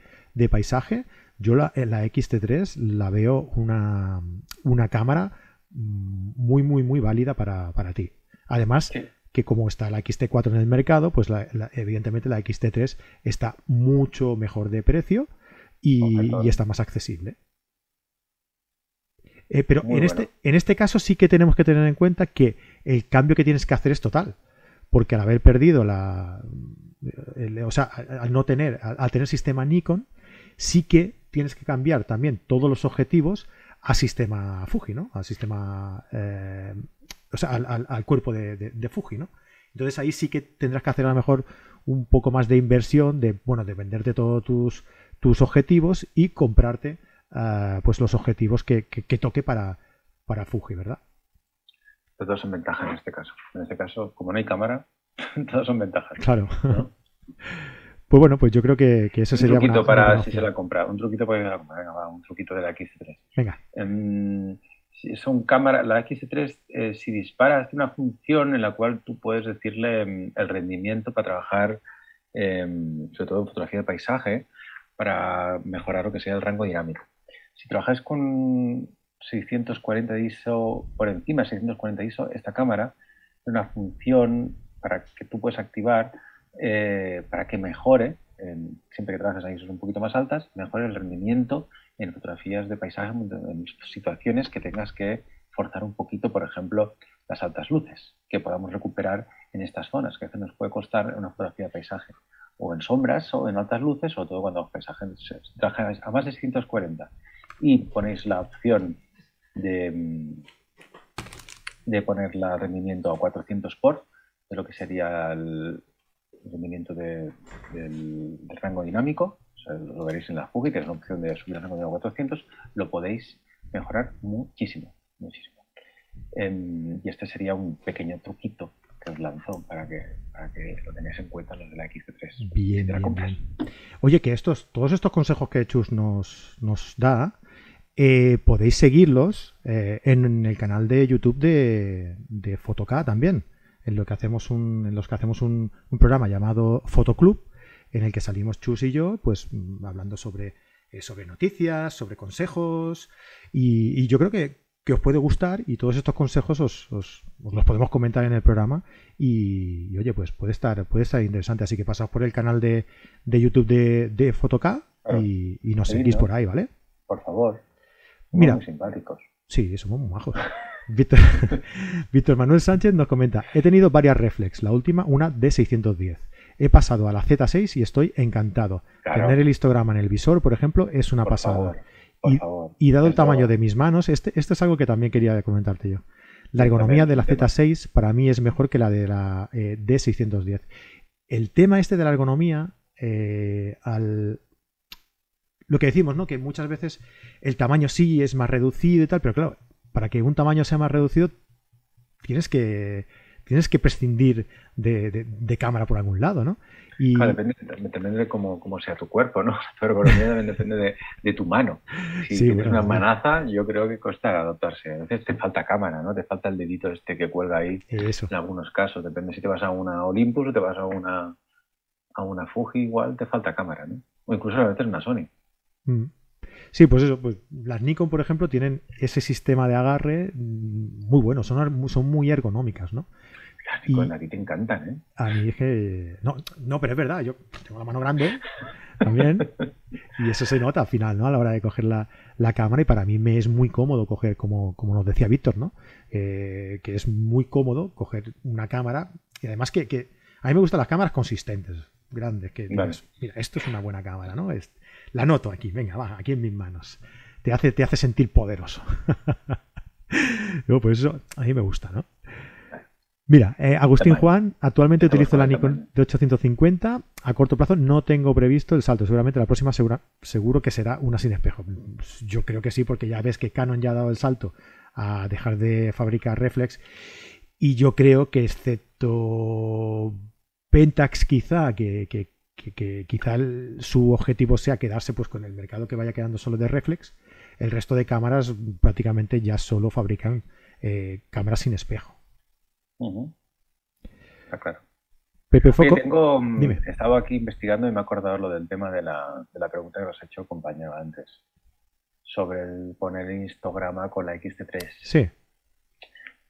paisaje, yo la, la, XT3 la veo una, una cámara muy, muy, muy válida para, ti. Además, que como está la XT4 en el mercado, pues evidentemente la XT3 está mucho mejor de precio y, está más accesible. Eh, pero en este, en este caso sí que tenemos que tener en cuenta que el cambio que tienes que hacer es total. Porque al haber perdido la. o sea, al no tener, al, tener sistema Nikon, sí que tienes que cambiar también todos los objetivos a sistema Fuji, ¿no? Al sistema. Eh, o sea, al, cuerpo de, de, Fuji, ¿no? Entonces ahí sí que tendrás que hacer a lo mejor un poco más de inversión, de, bueno, de venderte todos tus, tus objetivos y comprarte uh, pues los objetivos que, que, toque para, para Fuji, ¿verdad? Todos son ventajas en este caso. En este caso, como no hay cámara, (laughs) todos son ventajas. Claro. (laughs) Pues bueno, pues yo creo que, que eso un sería truquito para si se la compra. Un truquito para la compra. Venga, un truquito de la X3. Venga. Um, son cámaras, la X3, eh, si disparas, tiene una función en la cual tú puedes decirle em, el rendimiento para trabajar, em, sobre todo en fotografía de paisaje, para mejorar lo que sea el rango dinámico. Si trabajas con 640 ISO, por encima de 640 ISO, esta cámara tiene una función para que tú puedes activar eh, para que mejore, siempre que trabajes a ISO un poquito más altas, mejore el rendimiento en fotografías de paisaje, en situaciones que tengas que forzar un poquito, por ejemplo, las altas luces, que podamos recuperar en estas zonas, que a veces nos puede costar una fotografía de paisaje, o en sombras o en altas luces, sobre todo cuando los paisajes trabajáis a más de 640 y ponéis la opción de, de poner la rendimiento a 400 por, de lo que sería el rendimiento del, rango dinámico, lo veréis en la Fuji, que es la opción de subir el rango dinámico a 400, lo podéis mejorar muchísimo, muchísimo. Em, y este sería un pequeño truquito que os lanzo para que, para que lo tengáis en cuenta los de la X3. Bien, bien, Oye, que estos, todos estos consejos que Chus nos, nos da, eh, podéis seguirlos eh, en, el canal de YouTube de, de Fotoca también, en, lo que hacemos un, en los que hacemos un, programa llamado Fotoclub, en el que salimos Chus y yo, pues mm, hablando sobre, eh, sobre noticias, sobre consejos, y, yo creo que, os puede gustar y todos estos consejos os, os, los podemos comentar en el programa y, oye, pues puede estar, puede estar interesante, así que pasaos por el canal de, de YouTube de, de Fotoca y, y, nos seguís por ahí, ¿vale? Por favor. Mira, muy simpáticos. Sí, somos muy majos. (laughs) (laughs) Víctor, Manuel Sánchez nos comenta, he tenido varias reflex, la última una de 610. He pasado a la Z6 y estoy encantado. Tener el histograma en el visor, por ejemplo, es una pasada. y, dado el tamaño de mis manos, este, esto es algo que también quería comentarte yo. La ergonomía de la Z6 para mí es mejor que la de la eh, D610. El tema este de la ergonomía, eh, al, lo que decimos, ¿no? Que muchas veces el tamaño sí es más reducido y tal, pero claro, para que un tamaño sea más reducido, tienes que tienes que prescindir de, cámara por algún lado, ¿no? Y... depende, de cómo, sea tu cuerpo, ¿no? (laughs) Tu ergonomía depende de, tu mano. Si tienes una manaza, yo creo que cuesta adaptarse. A veces te falta cámara, ¿no? Te falta el dedito este que cuelga ahí. Eso. En algunos casos, depende si te vas a una Olympus o te vas a una a una Fuji, igual te falta cámara, ¿no? O incluso a veces una Sony. Mm. Sí, pues eso, pues las Nikon, por ejemplo, tienen ese sistema de agarre mm, muy bueno, son, son muy ergonómicas, ¿no? Las Nikon a ti te encantan, ¿eh? A mí es que... No, no, pero es verdad, yo tengo la mano grande también y eso se nota al final, ¿no? A la hora de coger la, cámara y para mí me es muy cómodo coger, como, como nos decía Víctor, ¿no? Eh, que es muy cómodo coger una cámara y además que, que, a mí me gustan las cámaras consistentes, grandes, que mira, esto es una buena cámara, ¿no? Es, la noto aquí, venga, va, aquí en mis manos. Te hace, te hace sentir poderoso. (laughs) pues eso a mí me gusta, ¿no? Mira, eh, Agustín Juan, actualmente utilizo la Nikon de 850. A corto plazo no tengo previsto el salto. Seguramente la próxima seguro que será una sin espejo. Yo creo que sí, porque ya ves que Canon ya ha dado el salto a dejar de fabricar reflex. Y yo creo que excepto Pentax quizá, que, que, quizá su objetivo sea quedarse pues con el mercado que vaya quedando solo de reflex, el resto de cámaras prácticamente ya solo fabrican eh, cámaras sin espejo. Está claro. Pepe Foco. tengo, mm, He estado aquí investigando y me he acordado lo del tema de la, de la pregunta que os ha hecho compañero antes. Sobre el poner histograma con la XT3. Sí.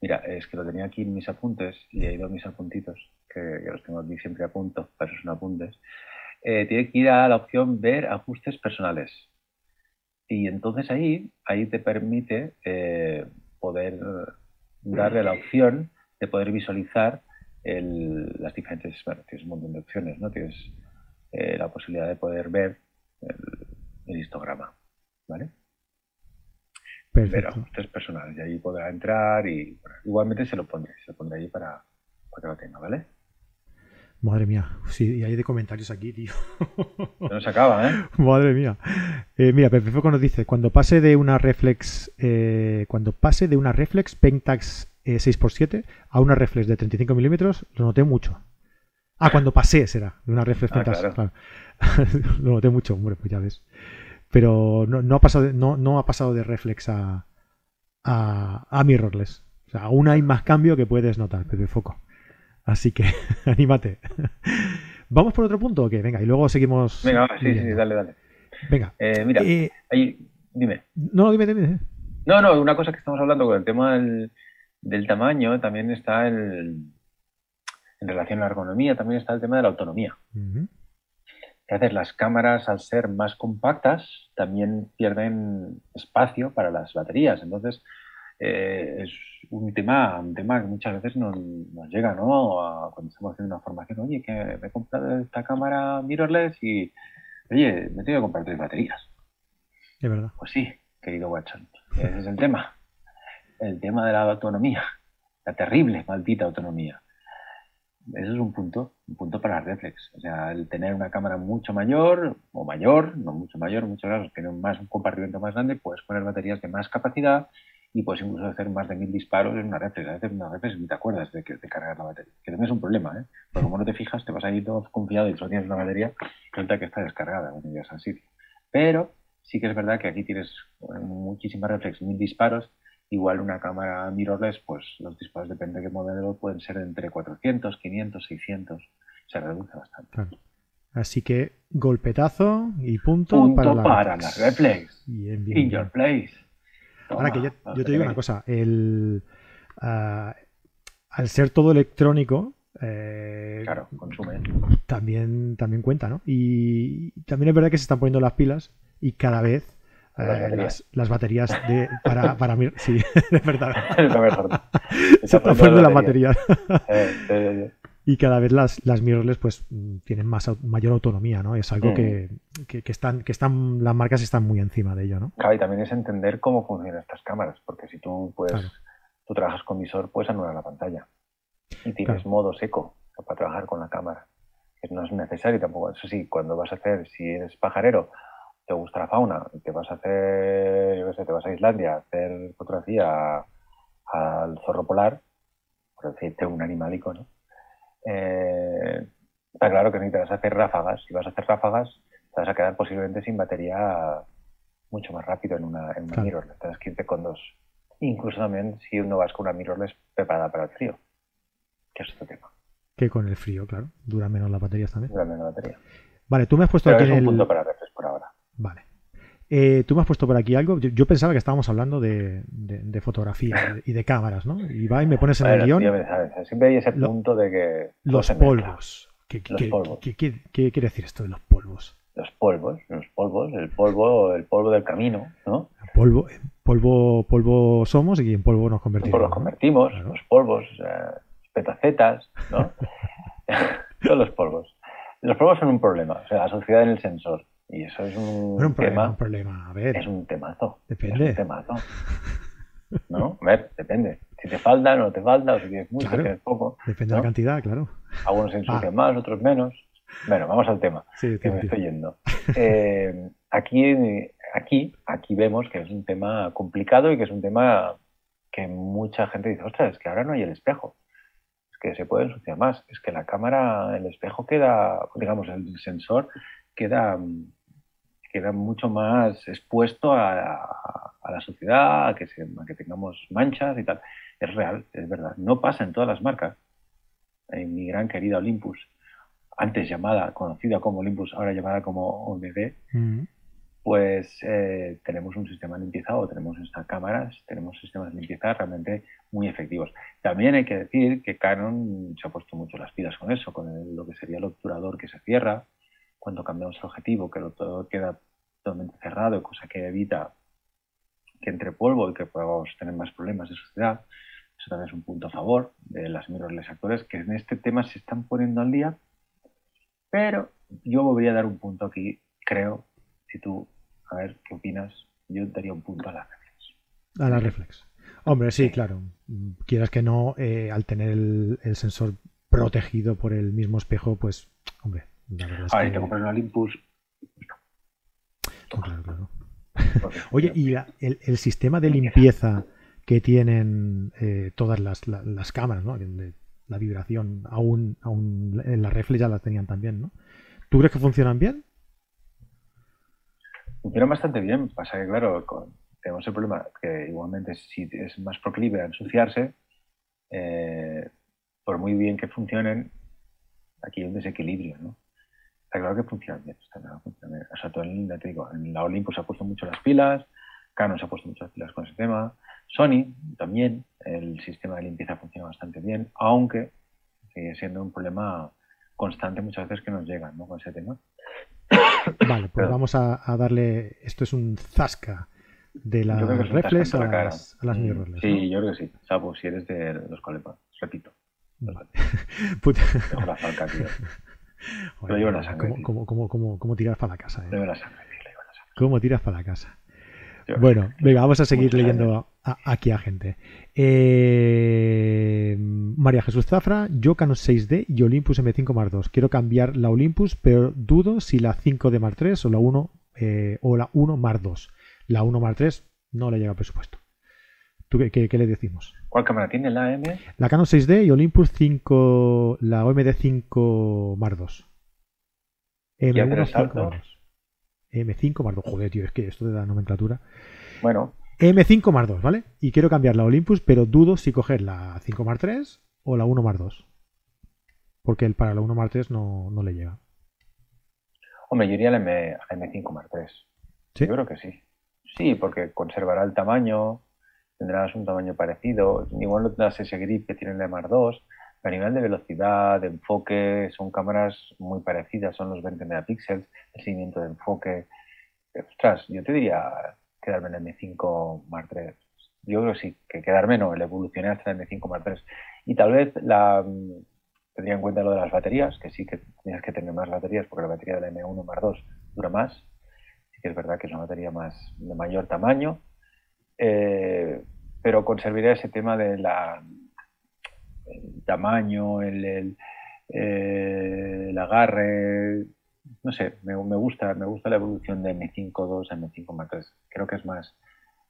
Mira, es que lo tenía aquí en mis apuntes y he ido a mis apuntitos que, los tengo aquí siempre a punto, para esos apuntes, eh, tiene que ir a la opción ver ajustes personales. Y entonces ahí, ahí te permite eh, poder darle la opción de poder visualizar las diferentes, bueno, tienes un montón de opciones, ¿no? Tienes eh, la posibilidad de poder ver el, histograma, ¿vale? Pero esto es personal y ahí podrá entrar y igualmente se lo pondré, se lo pondré ahí para, para que lo tenga, ¿vale? Madre mía, sí, y hay de comentarios aquí, tío. No se acaba, ¿eh? (laughs) Madre mía. Eh, mira, Pepe Foco nos dice, cuando pase de una reflex, eh, cuando pase de una reflex Pentax 6x7 eh, a una reflex de 35 milímetros, lo noté mucho. Ah, cuando pasé será, de una reflex ah, Pentax. (laughs) lo noté mucho, hombre, pues ya ves. Pero no, ha, pasado, no, no ha pasado de reflex a, a, a mirrorless. O sea, aún hay más cambio que puedes notar, Pepe Foco. Así que (laughs) anímate. ¿Vamos por otro punto o qué? Venga, y luego seguimos. Venga, sí, sí, dale, dale. Venga. Eh, mira, eh, ahí, dime. No, dime, dime. No, no, una cosa que estamos hablando con el tema del, tamaño, también está el, en relación a la ergonomía, también está el tema de la autonomía. A veces las cámaras, al ser más compactas, también pierden espacio para las baterías. Entonces, eh, es un tema, un tema que muchas veces nos, llega, ¿no? cuando estamos haciendo una formación, oye, que me he comprado esta cámara mirrorless y, oye, me tengo que comprar tres baterías. Es verdad. Pues sí, querido Watson, ese es el tema. El tema de la autonomía, la terrible, maldita autonomía. Eso es un punto, un punto para reflex. O sea, el tener una cámara mucho mayor, o mayor, no mucho mayor, muchos casos, tiene más, un compartimento más grande, puedes poner baterías de más capacidad y puedes incluso hacer más de mil disparos en una reflex. A veces una reflex ni te acuerdas de, que, de cargar la batería. Que también es un problema, ¿eh? Porque como no te fijas, te vas a ir todo confiado y solo tienes una batería resulta que está descargada cuando llegas al sitio. Pero sí que es verdad que aquí tienes muchísimas reflex, mil disparos. Igual una cámara mirrorless, pues los disparos, depende de qué modelo, pueden ser entre 400, 500, 600. Se reduce bastante. Así que golpetazo y punto, punto para, la, para la reflex. In your place. Ahora que yo, te digo una cosa, el, ah, al ser todo electrónico, eh, claro, consume. También, también cuenta, ¿no? Y también es verdad que se están poniendo las pilas y cada vez eh, las, baterías de, para, para mí, (laughs) sí, es verdad. (laughs) se están poniendo las baterías. Eh, y cada vez las, las mirrorless pues tienen más mayor autonomía, ¿no? Es algo mm. que, que, están, que están, las marcas están muy encima de ello, ¿no? Claro, y también es entender cómo funcionan estas cámaras, porque si tú puedes, tú trabajas con visor, puedes anular la pantalla. Y tienes modo seco para trabajar con la cámara. No es necesario tampoco. Eso sí, cuando vas a hacer, si eres pajarero, te gusta la fauna, te vas a hacer, yo qué sé, te vas a Islandia a hacer fotografía al zorro polar, por decirte un animalico, ¿no? Eh, está claro que necesitas hacer ráfagas. Si vas a hacer ráfagas, te vas a quedar posiblemente sin batería mucho más rápido en una, en una mirrorless. Tienes que irte con dos. Incluso también si uno vas con una mirrorless preparada para el frío, que es otro tema. Que con el frío, claro. Dura menos las baterías también. Dura menos la batería. Vale, tú me has puesto aquí es un punto para reflex por ahora. Vale. Eh, tú me has puesto por aquí algo. Yo, pensaba que estábamos hablando de, fotografía y de cámaras, ¿no? Y va y me pones en el guion. siempre hay ese punto de que. Los polvos. ¿Qué, quiere decir esto de los polvos? Los polvos, los polvos, el polvo, el polvo del camino, ¿no? Polvo, polvo, polvo somos y en polvo nos convertimos. Polvo nos convertimos, los polvos, eh, petacetas, ¿no? (laughs) Todos los polvos. Los polvos son un problema, o sea, la sociedad en el sensor. Y eso es un, tema, problema. A ver, es un temazo. Depende. Es un temazo. (laughs) ¿No? A ver, depende. Si te falta, no te falta, o si tienes mucho, si tienes poco. Depende de la cantidad, claro. Algunos se ensucian ah. más, otros menos. Bueno, vamos al tema. Sí, que me estoy yendo. (laughs) Eh, aquí, aquí, aquí vemos que es un tema complicado y que es un tema que mucha gente dice, ostras, es que ahora no hay el espejo. Es que se puede ensuciar más. Es que la cámara, el espejo queda, digamos, el sensor queda queda mucho más expuesto a, la sociedad, a que, que tengamos manchas y tal. Es real, es verdad. No pasa en todas las marcas. En mi gran querida Olympus, antes llamada, conocida como Olympus, ahora llamada como OMD, mm. pues eh, tenemos un sistema de limpieza o tenemos estas cámaras, tenemos sistemas de limpieza realmente muy efectivos. También hay que decir que Canon se ha puesto mucho las pilas con eso, con lo que sería el obturador que se cierra, cuando cambiamos el objetivo, que el obturador queda totalmente cerrado, cosa que evita que entre polvo y que podamos tener más problemas de suciedad. Eso también es un punto a favor de las mirrorless actuales que en este tema se están poniendo al día. Pero yo voy a dar un punto aquí, creo, si tú, a ver qué opinas, yo daría un punto a la reflex. A la reflex. Hombre, sí, claro. Quieras que no, eh, al tener el, sensor protegido por el mismo espejo, pues, hombre, la verdad es que... te compras un Olympus. Claro, claro. (laughs) Oye, ¿y el, sistema de limpieza que tienen eh, todas las, cámaras, ¿no? la vibración, aún, aún en la reflex ya la tenían también, ¿no? ¿Tú crees que funcionan bien? Funcionan bastante bien. Pasa que, claro, tenemos el problema que igualmente si es más proclive a ensuciarse, eh, por muy bien que funcionen, aquí hay un desequilibrio, ¿no? Está claro que funcionan bien. Está claro, funcionan bien. O sea, todo en, te digo, en la Olympus se ha puesto mucho las pilas, Canon se ha puesto muchas pilas con ese tema, Sony también, el sistema de limpieza funciona bastante bien, aunque sigue siendo un problema constante muchas veces que nos llegan ¿no? con ese tema. (coughs) Vale, pues vamos a, darle. Esto es un zasca de las reflex a, las, a las mirrorless. Sí, yo creo que sí. Salvo si eres de los colepas. Repito. (laughs) Puta. la falca, tío. (laughs) Lo llevo la sangre. ¿Cómo, cómo, cómo, cómo, tiras para la casa? Eh? Lo llevo la sangre, llevo la sangre. ¿Cómo tiras para la casa? Bueno, venga, vamos a seguir leyendo aquí a gente. Eh, María Jesús Zafra, yo Canon 6D y Olympus M5 Mark II. Quiero cambiar la Olympus, pero dudo si la 5D Mark III o la 1 eh, o la 1 Mark II. La 1 Mark III no le llega al presupuesto. ¿Tú qué, le decimos? ¿Cuál cámara tiene la M? La Canon 6D y Olympus 5, la OMD 5 Mark II. M1 5 M5 Mark II. Joder, tío, es que esto de la nomenclatura. Bueno. M5 más 2, ¿vale? Y quiero cambiar la Olympus, pero dudo si coger la 5 más 3 o la 1 más 2. Porque el para la 1 más 3 no, no le llega. Hombre, yo iría la, M, 5 más 3. ¿Sí? Yo creo que sí. Sí, porque conservará el tamaño, tendrás un tamaño parecido. Igual no tendrás ese grip que tiene la M 2. A nivel de velocidad, de enfoque, son cámaras muy parecidas, son los 20 megapíxeles, el seguimiento de enfoque. Ostras, yo te diría quedarme en el M5 Mark III. Yo creo que sí, que quedarme no, el evolucioné hasta el M5 Mark III. Y tal vez la, tendría en cuenta lo de las baterías, que sí que tienes que tener más baterías porque la batería del M1 Mark II dura más. Sí que es verdad que es una batería más de mayor tamaño, eh, pero conservaría ese tema de la el tamaño, el, el, eh, el agarre, no sé, me, gusta, me gusta la evolución de M5.2 a M5 Mark III. Creo que es más,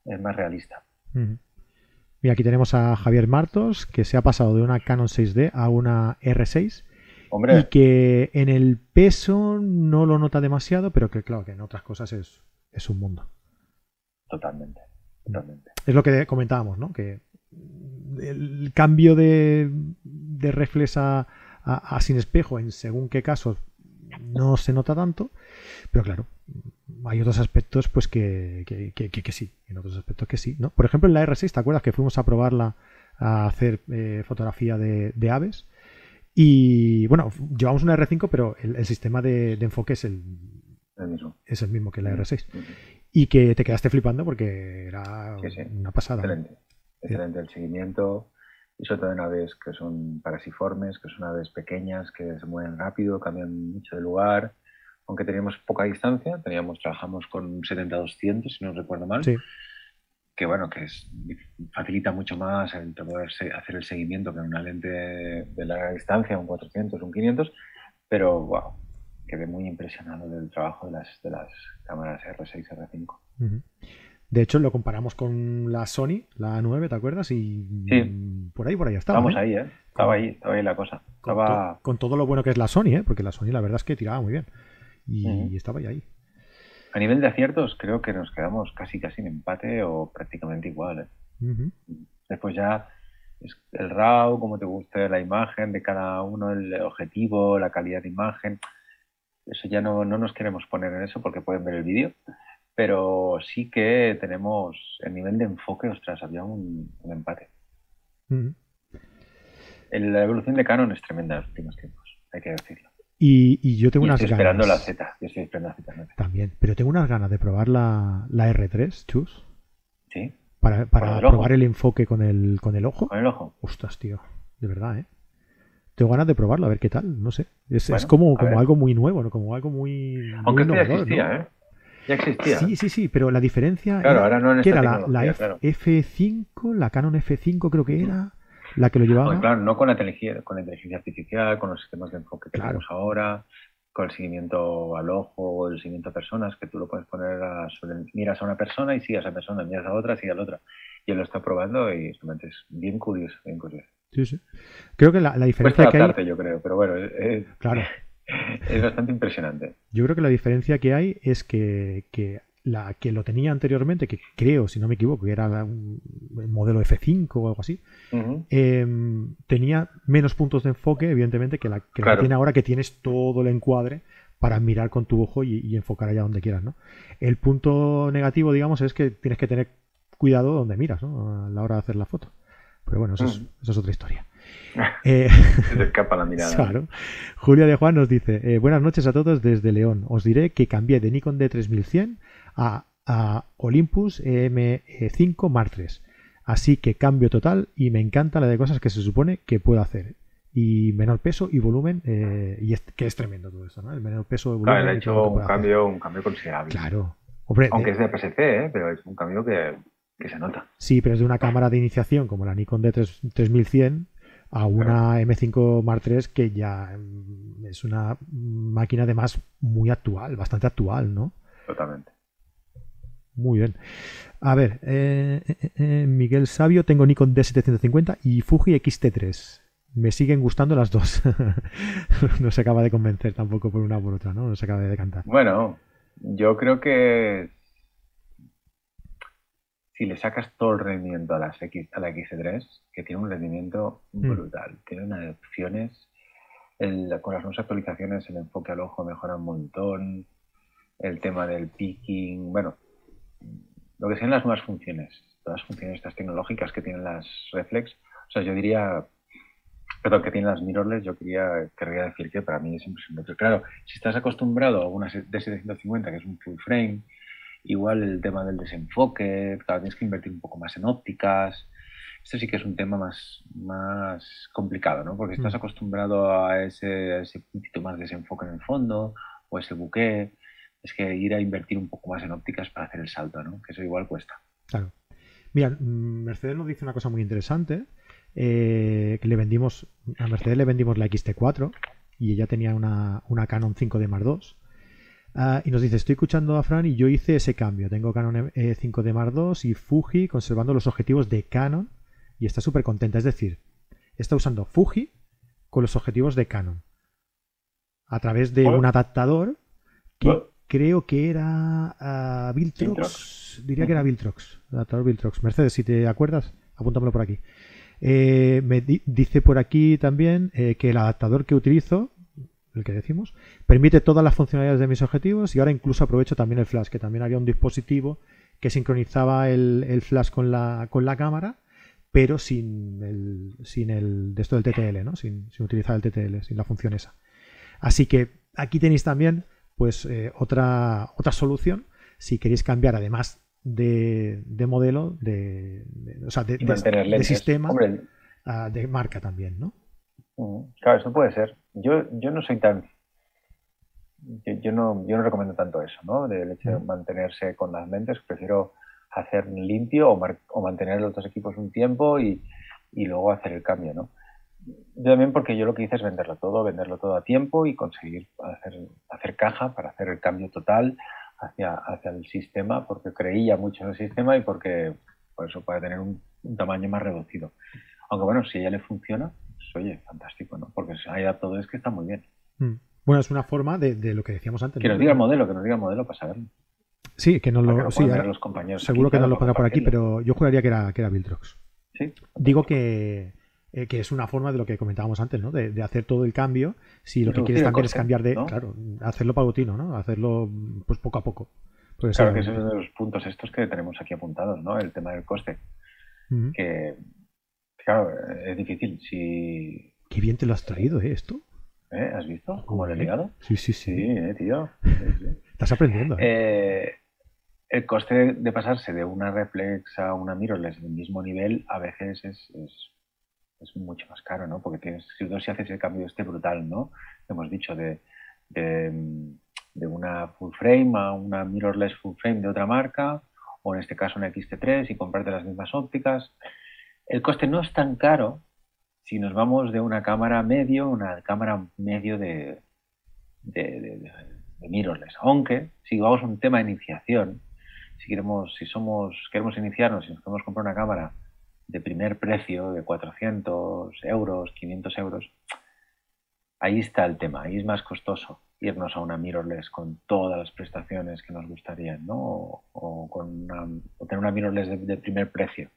es más realista. Mira, aquí tenemos a Javier Martos, que se ha pasado de una Canon 6D a una R6. Hombre. Y que en el peso no lo nota demasiado, pero que claro, que en otras cosas es, es un mundo. Totalmente, totalmente. Es lo que comentábamos, ¿no? Que el cambio de, de reflex a, a, sin espejo en según qué casos no se nota tanto, pero claro, hay otros aspectos pues que, que, sí, en otros aspectos que sí, ¿no? Por ejemplo, en la R6, ¿te acuerdas que fuimos a probarla a hacer eh, fotografía de, aves? Y bueno, llevamos una R5, pero el, sistema de, enfoque es el, mismo. es el mismo que la R6. Y que te quedaste flipando porque era una pasada. Excelente. Excelente el seguimiento y sobre todo en aves que son parasiformes, que son aves pequeñas, que se mueven rápido, cambian mucho de lugar. Aunque teníamos poca distancia, teníamos, trabajamos con 70-200, si no recuerdo mal. Que bueno, que es, facilita mucho más el poder hacer el seguimiento que una lente de, larga distancia, un 400, un 500. Pero wow, quedé muy impresionado del trabajo de las, de las cámaras R6, R5. De hecho, lo comparamos con la Sony, la 9, ¿te acuerdas? Y por ahí, por ahí estaba. Estamos ¿eh? ahí, ¿eh? Estaba ahí, estaba ahí la cosa. Con, todo lo bueno que es la Sony, ¿eh? Porque la Sony la verdad es que tiraba muy bien. Y, estaba ahí, ahí. A nivel de aciertos, creo que nos quedamos casi casi en empate o prácticamente igual. ¿eh? Después ya el RAW, cómo te guste la imagen de cada uno, el objetivo, la calidad de imagen. Eso ya no, no nos queremos poner en eso porque pueden ver el vídeo pero sí que tenemos el nivel de enfoque, ostras, había un, empate. La evolución de Canon es tremenda en los últimos tiempos, hay que decirlo. Y, yo tengo y unas estoy esperando la Z. Yo estoy esperando la Z. También. Pero tengo unas ganas de probar la, la R3, chus. Sí. Para, para ojo. probar el enfoque con el, con el ojo. Con el ojo. Ostras, tío. De verdad, ¿eh? Tengo ganas de probarlo, a ver qué tal. No sé. Es, es como, como algo muy nuevo, ¿no? Como algo muy. muy Aunque ya innovador, existía, ¿no? ¿eh? Ya existía. Sí, sí, sí, pero la diferencia Claro, era, ahora no en que era la, la F- claro. F5, la Canon F5 creo que era, la que lo llevaba. Porque, claro, no con la, inteligencia, con la inteligencia artificial, con los sistemas de enfoque que Claro. tenemos ahora, con el seguimiento al ojo, el seguimiento a personas, que tú lo puedes poner a, sobre- miras a una persona y sigues a esa persona, miras a otra, sigues a la otra. Y él lo está probando y es bien curioso, bien curioso. Sí, sí. Creo que la, diferencia que hay, yo creo, pero bueno, es, claro, (laughs) es bastante impresionante. yo creo que la diferencia que hay es que, que la que lo tenía anteriormente, que creo, si no me equivoco, que era un el modelo F5 o algo así, eh, tenía menos puntos de enfoque, evidentemente, que la que, la tiene ahora, que tienes todo el encuadre para mirar con tu ojo y, y enfocar allá donde quieras, ¿no? El punto negativo, digamos, es que tienes que tener cuidado donde miras, ¿no? A la hora de hacer la foto. Pero bueno, eso, es, Mm. eso es otra historia. (laughs) Eh, Se te escapa la mirada. Claro. Julia de Juan nos dice, eh, buenas noches a todos desde León. Os diré que cambié de Nikon D3100 a, a Olympus M5 Mark III. Así que cambio total y me encanta la de cosas que se supone que puedo hacer. Y menor peso y volumen, eh, y es, que es tremendo todo esto, ¿no? El menor peso y volumen. Claro, todo lo hecho un hacer. cambio, un cambio considerable. Claro. Hombre, Aunque eh, es de PSC, ¿eh? pero es un cambio que, que se nota. Sí, pero es de una cámara de iniciación como la Nikon D3100 a una M5 Mark III que ya mm, es una máquina además muy actual, bastante actual, ¿no? Totalmente. Muy bien. A ver, eh, eh, eh, Miguel Sabio, tengo Nikon D750 y Fuji X-T3. Me siguen gustando las dos. (laughs) no se acaba de convencer tampoco por una por otra, ¿no? No se acaba de decantar. Bueno, yo creo que si le sacas todo el rendimiento a, las X, a la X3, que tiene un rendimiento Mm. brutal, tiene unas opciones, el- con las nuevas actualizaciones el enfoque al ojo mejora un montón, el tema del picking, bueno, lo que sean las nuevas funciones, todas las funciones estas tecnológicas que tienen las reflex, o sea, yo diría, perdón, que tienen las mirrorless, yo quería, querría decir que para mí es impresionante. Pero claro, si estás acostumbrado a una de 750 que es un full frame, igual el tema del desenfoque, claro, tienes que invertir un poco más en ópticas. Esto sí que es un tema más, más complicado, ¿no? Porque estás Mm. acostumbrado a ese, a ese puntito más de desenfoque en el fondo o ese buque. Es que ir a invertir un poco más en ópticas para hacer el salto, ¿no? Que eso igual cuesta. Claro. Mira, mm, Mercedes nos dice una cosa muy interesante. eh, que le vendimos, a Mercedes le vendimos la XT4 y ella tenía una, una Canon 5D Mark II. Ah, y nos dice, estoy escuchando a Fran y yo hice ese cambio. Tengo Canon eh, 5D Mark II y Fuji conservando los objetivos de Canon y está súper contenta. Es decir, está usando Fuji con los objetivos de Canon a través de un adaptador que creo que era ah, Viltrox. Viltrox. Diría que era Viltrox. Adaptador Viltrox. Mercedes, si te acuerdas, apúntamelo por aquí. Eh, me di- dice por aquí también eh, que el adaptador que utilizo, el que decimos, permite todas las funcionalidades de mis objetivos y ahora incluso aprovecho también el flash, que también había un dispositivo que sincronizaba el, el flash con la, con la cámara, pero sin el, sin el de esto del TTL, ¿no? Sin, sin utilizar el TTL, sin la función esa. Así que aquí tenéis también pues eh, otra, otra solución si queréis cambiar además de, de modelo, de, de- o sea, de, de- sistema, Hombre, de marca también, ¿no? Mm, Claro, eso puede ser. Yo, yo no soy tan. Yo, yo no, yo no recomiendo tanto eso, ¿no? Del hecho de mantenerse con las lentes. Prefiero hacer limpio o, mar- o mantener los dos equipos un tiempo y, y luego hacer el cambio, ¿no? Yo también porque yo lo que hice es venderlo todo, venderlo todo a tiempo y conseguir hacer, hacer caja para hacer el cambio total hacia, hacia el sistema, porque creía mucho en el sistema y porque por eso puede tener un, un tamaño más reducido. Aunque bueno, si a ella le funciona, oye, fantástico, ¿no? Porque si hay todo es que está muy bien. Mm. Bueno, es una forma de, de lo que decíamos antes. Que ¿no? nos diga el modelo, que nos diga el modelo para saberlo. Sí, que que lo, lo sí, ahora- los compañeros. seguro aquí, que claro, lo pondrá por aquí, pero yo juraría que era, que era Viltrox. Sí. Digo que, eh, que es una forma de lo que comentábamos antes, ¿no? De, de hacer todo el cambio. Si lo que quieres también es cambiar de, ¿no? claro, hacerlo paulotino, ¿no? Hacerlo pues poco a poco. Pues, Claro que ese es uno de los puntos estos que tenemos aquí apuntados, ¿no? El tema del coste. Que, claro, es difícil. Si Qué bien te lo has traído, ¿eh? Esto. ¿Eh? ¿Has visto cómo lo he ligado? Sí, sí, sí. Sí, eh, tío. (laughs) Estás aprendiendo. ¿eh? Eh, el coste de pasarse de una reflex a una mirrorless del mismo nivel a veces es, es, es mucho más caro, ¿no? Porque tienes, si si haces el cambio este brutal, ¿no? Hemos dicho de, de, de una full frame a una mirrorless full frame de otra marca, o en este caso una XT3 y comprarte las mismas ópticas. El coste no es tan caro si nos vamos de una cámara medio, una cámara medio de, de, mirrorless. Aunque, si vamos a un tema de iniciación, si queremos, si somos, queremos iniciarnos y nos queremos comprar una cámara de primer precio de 400 euros, 500 euros, ahí está el tema, ahí es más costoso irnos a una mirrorless con todas las prestaciones que nos gustarían, ¿no? O, con una, o tener una mirrorless de primer precio.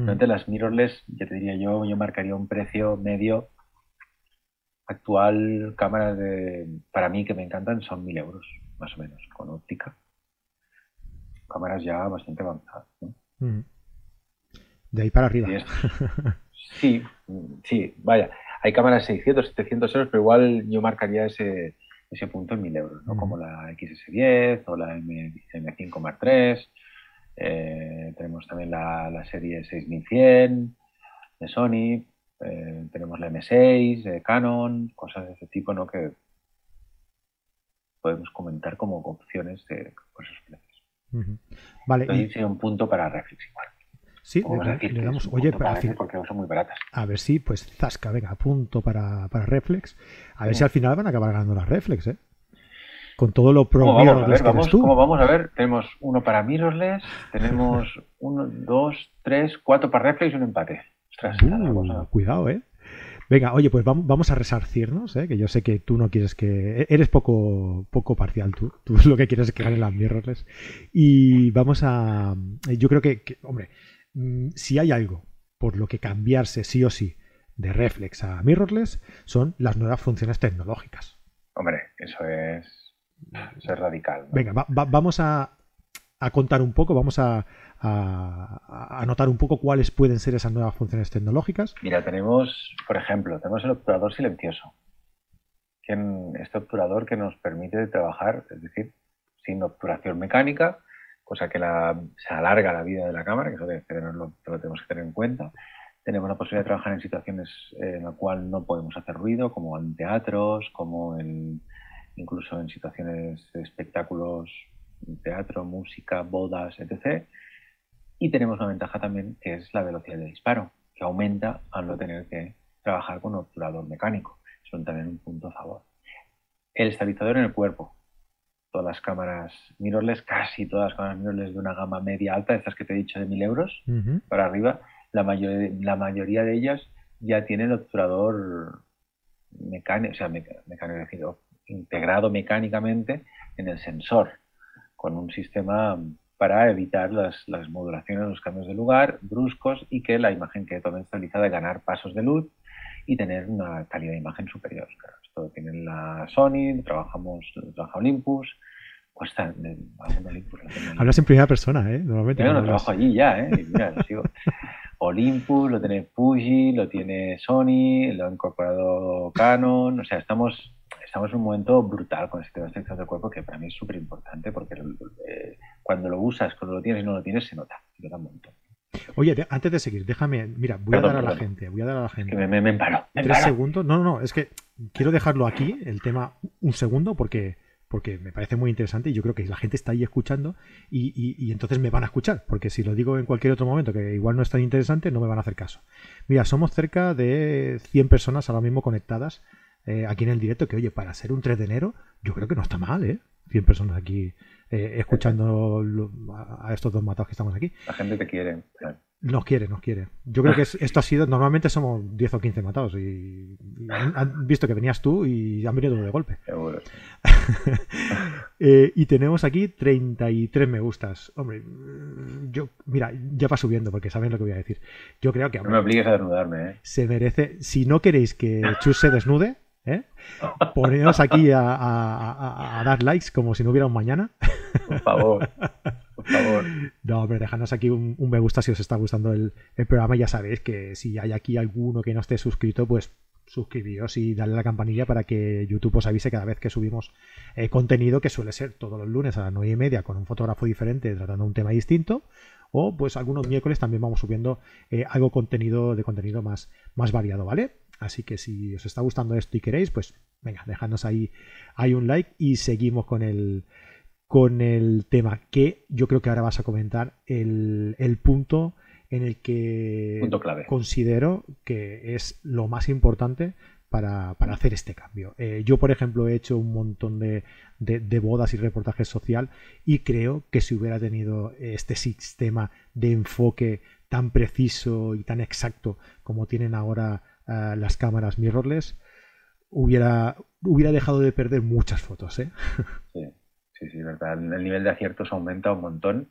Mm. Entonces las mirrorless, ya te diría yo, yo marcaría un precio medio actual, cámaras de, para mí que me encantan, son 1000 euros, más o menos, con óptica. Cámaras ya bastante avanzadas, ¿no? Mm. De ahí para arriba. (laughs) Sí, sí, vaya. Hay cámaras 600, 700 euros, pero igual yo marcaría ese, ese punto en 1000 euros, ¿no? Ujú. Como la XS10 o la M, M5 Mark III. Eh, tenemos también la, la serie 6100 de Sony. eh, tenemos la M6 de Canon, cosas de ese tipo, ¿no? Que podemos comentar como opciones de, por esos precios. Vale, Entonces y, un punto para Reflex igual. sí, le, decir le que damos, oye, para fin- Reflex porque son muy baratas. a ver si, pues, zasca, venga, punto para, para Reflex. A ver si al final van a acabar ganando las Reflex, ¿eh? Con todo lo pro ¿Cómo vamos a ver? Vamos, tú. ¿Cómo vamos a ver? Tenemos uno para mirrorless, tenemos (laughs) uno, dos, tres, cuatro para reflex y un empate. Ostras, Uh, nada, cuidado, ¿eh? Venga, oye, pues vam- vamos a resarcirnos, ¿eh? que yo sé que tú no quieres que... e-, Eres poco, poco parcial tú. Tú (laughs) lo que quieres es que ganen las mirrorless. Y vamos a... Yo creo que, que, hombre, mm, si hay algo por lo que cambiarse sí o sí de reflex a mirrorless, son las nuevas funciones tecnológicas. Hombre, eso es, es radical. ¿no? Venga, va- va- vamos a, a contar un poco, vamos a, a, anotar un poco cuáles pueden ser esas nuevas funciones tecnológicas. Mira, tenemos, por ejemplo, tenemos el obturador silencioso. Que en- este obturador que nos permite trabajar, es decir, sin obturación mecánica, cosa que la- se alarga la vida de la cámara, que eso debe tenerlo- lo tenemos que tener en cuenta. Tenemos la posibilidad de trabajar en situaciones eh, en las cuales no podemos hacer ruido, como en teatros, como en, incluso en situaciones espectáculos, teatro, música, bodas, etc. Y tenemos una ventaja también que es la velocidad de disparo, que aumenta al no tener que trabajar con obturador mecánico. Es un- también un punto a favor. El estabilizador en el cuerpo. Todas las cámaras mirrorless, (laughs) casi todas las cámaras mirrorless de una gama media alta, estas que te he dicho de 1000 euros para arriba, la, mayor- la mayoría de ellas ya tienen obturador mecánico, o sea, mecánico, integrado mecánicamente en el sensor, con un sistema para evitar las, las modulaciones, los cambios de lugar bruscos y que la imagen quede totalmente estabilizada, ganar pasos de luz y tener una calidad de imagen superior. Claro, esto tiene la Sony, trabajamos, trabaja Olympus, cuesta Olympus. Hablas en primera persona, ¿eh? Normalmente. Yo no hablas- trabajo allí ya, ¿eh? Mira, lo sigo. Olympus, lo tiene Fuji, lo tiene Sony, lo ha incorporado Canon. O sea, estamos, estamos en un momento brutal con este tema de extensión del cuerpo que para mí es súper importante porque eh, cuando lo usas, cuando lo tienes y no lo tienes, se nota. Se nota un montón. Oye, antes de seguir, déjame. Mira, voy Perdón, a dar a la perdón. gente. Voy a dar a la Que gente. me, me, me Tres segundos. No, no, no. Es que quiero dejarlo aquí, el tema, un segundo, porque, porque me parece muy interesante y yo creo que la gente está ahí escuchando y, y- y entonces me van a escuchar. Porque si lo digo en cualquier otro momento que igual no es tan interesante, no me van a hacer caso. Mira, somos cerca de 100 personas ahora mismo conectadas eh, aquí en el directo. Que oye, para ser un 3 de enero, yo creo que no está mal, ¿eh? 100 personas aquí eh, escuchando lo- a, estos dos matados que estamos aquí. La gente te quiere. Nos quiere, nos quiere. Yo creo que es- esto ha sido. Normalmente somos 10 o 15 matados y, y han, han visto que venías tú y han venido de golpe. Seguro. (laughs) Eh, y tenemos aquí 33 me gustas. Hombre, yo. Mira, ya va subiendo porque saben lo que voy a decir. Yo creo que No hombre, me obligues a desnudarme, ¿eh? se merece. Si no queréis que Chus se desnude, ¿eh? poneos aquí a, a- a- a dar likes como si no hubiera un mañana. Por favor. Por favor. No, hombre, dejadnos aquí un, un me gusta si os está gustando el, el programa. Ya sabéis que si hay aquí alguno que no esté suscrito, pues suscribiros y darle a la campanilla para que YouTube os avise cada vez que subimos eh, contenido, que suele ser todos los lunes a las 9 y media con un fotógrafo diferente tratando un tema distinto. O pues algunos miércoles también vamos subiendo eh, algo contenido de contenido más, más variado, ¿vale? Así que si os está gustando esto y queréis, pues venga, dejadnos ahí, hay un like y seguimos con el, con el tema que yo creo que ahora vas a comentar el, el punto en el que considero que es lo más importante para, hacer este cambio. Eh, yo, por ejemplo, he hecho un montón de, bodas y reportajes social y creo que si hubiera tenido este sistema de enfoque tan preciso y tan exacto como tienen ahora las cámaras mirrorless, hubiera, hubiera dejado de perder muchas fotos. ¿eh? (laughs) Sí, sí, sí, verdad. El nivel de aciertos aumenta un montón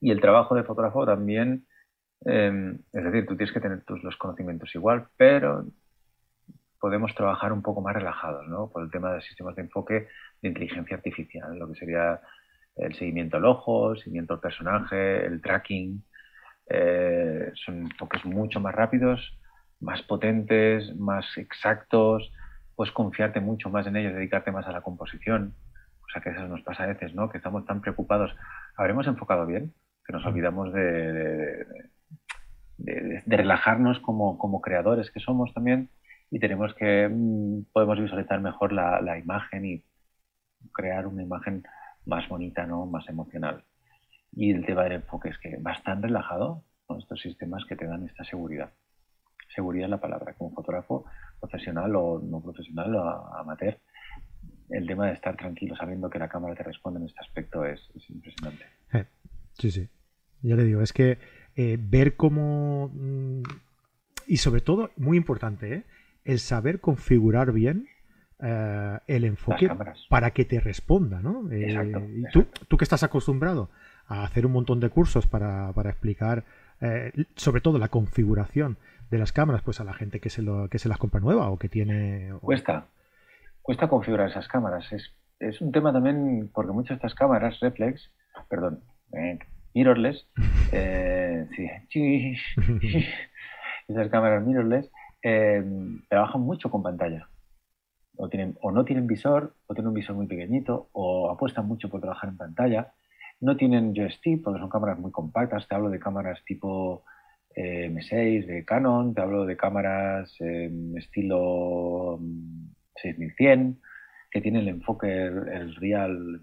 y el trabajo de fotógrafo también Em, es decir, tú tienes que tener tus, los conocimientos igual, pero podemos trabajar un poco más relajados, ¿no? Por el tema de sistemas de enfoque de inteligencia artificial, lo que sería el seguimiento al ojo, el seguimiento al personaje, el tracking. Eh, son enfoques mucho más rápidos, más potentes, más exactos. Puedes confiarte mucho más en ellos, dedicarte más a la composición. O sea que eso nos pasa a veces, ¿no? Que estamos tan preocupados. ¿Habremos enfocado bien? Que nos olvidamos de de, relajarnos como, como, creadores que somos también y tenemos que, mm, podemos visualizar mejor la, la, imagen y crear una imagen más bonita, ¿no? más emocional. Y el tema del enfoque es que vas tan relajado con estos sistemas que te dan esta seguridad. Seguridad es la palabra, como fotógrafo profesional o no profesional o amateur, el tema de estar tranquilo sabiendo que la cámara te responde en este aspecto es, es impresionante. Eh, sí, sí. Ya le digo, es que eh, ver cómo... Mm, y sobre todo, muy importante, ¿eh? el saber configurar bien eh, el enfoque para que te responda, ¿no? Tú, tú, que estás acostumbrado a hacer un montón de cursos para, explicar sobre todo la configuración de las cámaras, pues a la gente que se, lo, que se las compra nueva o que tiene... Cuesta, cuesta configurar esas cámaras. Es, es un tema también porque muchas de estas cámaras reflex, perdón, mirrorless, (laughs) eh, sí, (laughs) (laughs) esas cámaras mirrorless eh, trabajan mucho con pantalla. O, tienen, o no tienen visor, o tienen un visor muy pequeñito, o apuestan mucho por trabajar en pantalla. No tienen joystick porque son cámaras muy compactas. Te hablo de cámaras tipo eh, M6 de Canon, te hablo de cámaras estilo 6100 mm, que tienen el enfoque, el real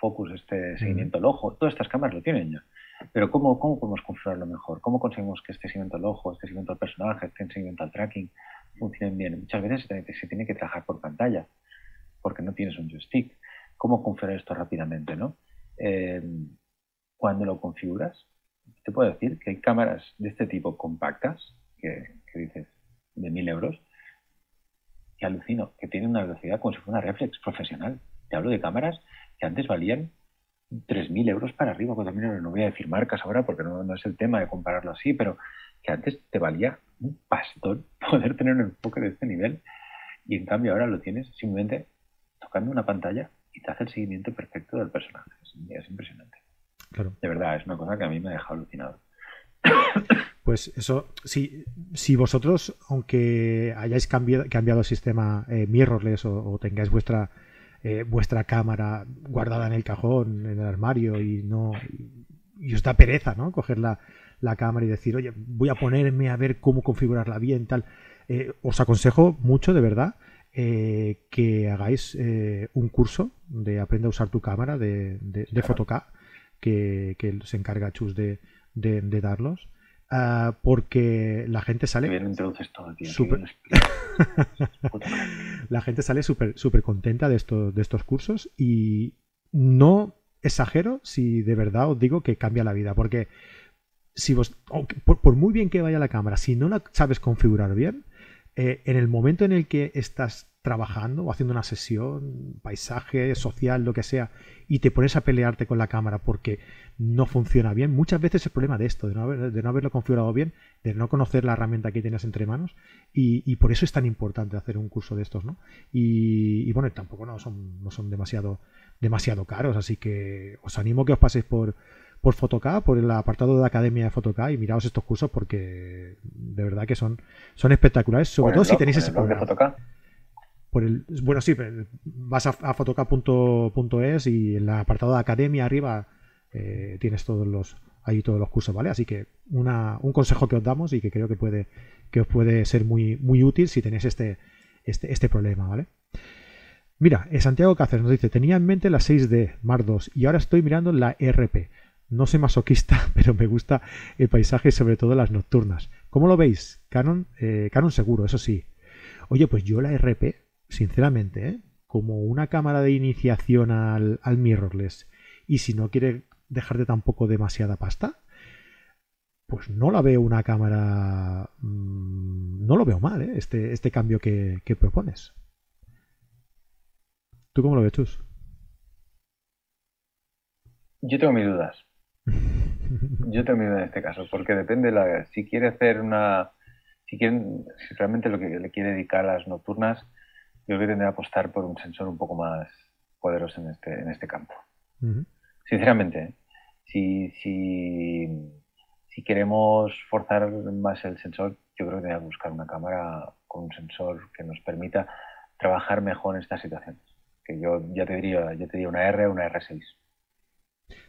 focus, este seguimiento al ojo, todas estas cámaras lo tienen ya. Pero ¿cómo, cómo podemos configurarlo mejor? ¿Cómo conseguimos que este seguimiento al ojo, este seguimiento al personaje, este seguimiento al tracking funcionen bien? Muchas veces se, tiene que trabajar por pantalla porque no tienes un joystick. ¿Cómo configurar esto rápidamente? ¿no? Eh, cuando lo configuras, te puedo decir que hay cámaras de este tipo compactas, que, que dices de mil euros, que alucino, que tienen una velocidad como si fuera una reflex profesional. Te hablo de cámaras que antes valían 3.000 euros para arriba, también no voy a decir marcas ahora porque no, es el tema de compararlo así, pero que antes te valía un pastón (laughs) poder tener un enfoque de este nivel y en cambio ahora lo tienes simplemente tocando una pantalla y te hace el seguimiento perfecto del personaje. Es, impresionante. Claro. De verdad, es una cosa que a mí me ha dejado alucinado. (coughs) Pues eso, si, si vosotros, aunque hayáis cambiado, cambiado el sistema eh, mirrorless o tengáis vuestra eh, vuestra cámara guardada en el cajón, en el armario y no y os da pereza, ¿no? Coger la, cámara y decir, oye, voy a ponerme a ver cómo configurarla bien, tal. Eh, os aconsejo mucho, de verdad, eh, que hagáis un curso de aprende a usar tu cámara de, de, que, que, se encarga Chus de, de darlos. Ah, porque la gente sale. (laughs) la gente sale súper super contenta de estos, de estos cursos y no exagero si de verdad os digo que cambia la vida. Porque si vos, por, muy bien que vaya la cámara, si no la sabes configurar bien, eh, en el momento en el que estás trabajando o haciendo una sesión, paisaje, social, lo que sea, y te pones a pelearte con la cámara porque no funciona bien, muchas veces es el problema de esto, de no, de no haberlo configurado bien, de no conocer la herramienta que tienes entre manos, y, por eso es tan importante hacer un curso de estos, ¿no? Y, bueno, tampoco no son, no son demasiado, demasiado caros, así que os animo que os paséis por, por Photocá, por el apartado de la Academia de Photocá y miraos estos cursos porque de verdad que son, son espectaculares, sobre todo si tenéis ese problema. Bueno, sí, vas a, a y en el apartado de Academia arriba eh, tienes todos los ahí todos los cursos, ¿vale? Así que un consejo que os damos y que creo que puede que os puede ser muy, muy útil si tenéis este, este, este problema, ¿vale? Mira, eh, Santiago Cáceres nos dice, tenía en mente la 6D Mar 2 y ahora estoy mirando la RP. No soy masoquista, (laughs) pero me gusta el paisaje, sobre todo las nocturnas. ¿Cómo lo veis? Canon, eh, Canon seguro, eso sí. Oye, pues yo la RP, sinceramente, ¿eh? como una cámara de iniciación al, al mirrorless, y si no quiere dejarte tampoco demasiada pasta, pues no la veo una cámara... Mm, no lo veo mal, ¿eh? este, este cambio que propones. ¿Tú cómo lo ves, Chus? Yo tengo mis dudas. (laughs) Yo tengo mis dudas en este caso, porque depende la, si quiere hacer una, si, quieren, si realmente lo que le quiere dedicar a las nocturnas, yo creo que tendría que apostar por un sensor un poco más poderoso en este, en este campo. Sinceramente, ¿eh? si, si, si queremos forzar más el sensor, yo creo que tendría que buscar una cámara con un sensor que nos permita trabajar mejor en estas situaciones yo ya te diría, yo te diría una R o una R6.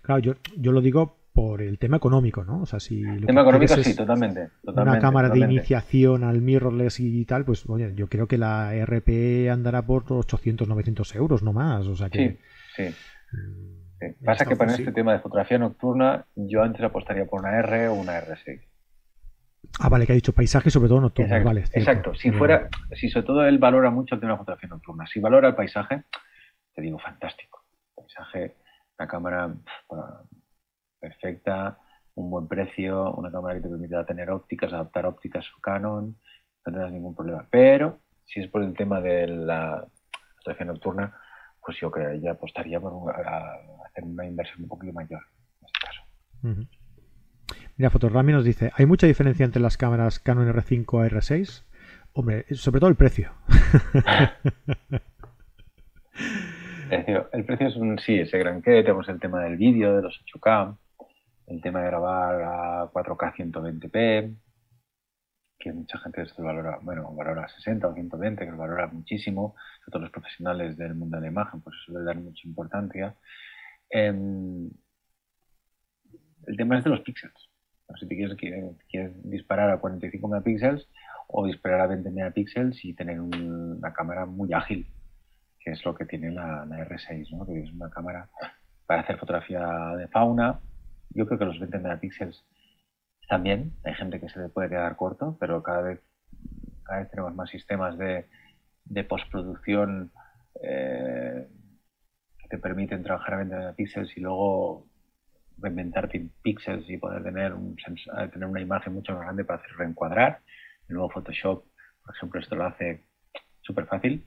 Claro, yo, yo lo digo por el tema económico, ¿no? O sea, si el tema económico sí, totalmente, Una cámara de iniciación al mirrorless y tal, pues oye, yo creo que la RP andará por 800, 900 euros, no más. O sea que. Sí, sí. Mm, Pasa que para este tema de fotografía nocturna, yo antes apostaría por una R o una R6. Ah, vale, que ha dicho paisaje, sobre todo nocturno. Exacto, vale. Exacto. Si fuera, si sobre todo él valora mucho el tema de fotografía nocturna, si valora el paisaje, te digo, fantástico. Paisaje, una cámara perfecta, un buen precio, una cámara que te permita tener ópticas, adaptar ópticas a Canon, no tendrás ningún problema. Pero si es por el tema de la fotografía nocturna, pues yo creo que ya apostaría por hacer una inversión un poquito mayor en este caso. Mira, Fotorami nos dice, ¿hay mucha diferencia entre las cámaras Canon R5 a R6? Hombre, sobre todo el precio. (laughs) El precio es un, sí, ese gran que tenemos el tema del vídeo, de los 8K, el tema de grabar a 4K 120p, que mucha gente esto valora, bueno, valora 60 o 120, que lo valora muchísimo, sobre todo los profesionales del mundo de la imagen, pues eso le dan mucha importancia. Em, el tema es de los píxeles. si te quieres, quieres, disparar a 45 megapíxeles o disparar a 20 megapíxeles y tener una cámara muy ágil que es lo que tiene la, R6, ¿no? que es una cámara para hacer fotografía de fauna. Yo creo que los 20 megapíxeles también, hay gente que se le puede quedar corto, pero cada vez, cada vez tenemos más sistemas de, de postproducción eh, que te permiten trabajar a 20 megapíxeles y luego reinventarte píxeles y poder tener, un, tener una imagen mucho más grande para hacer reencuadrar. El nuevo Photoshop, por ejemplo, esto lo hace súper fácil.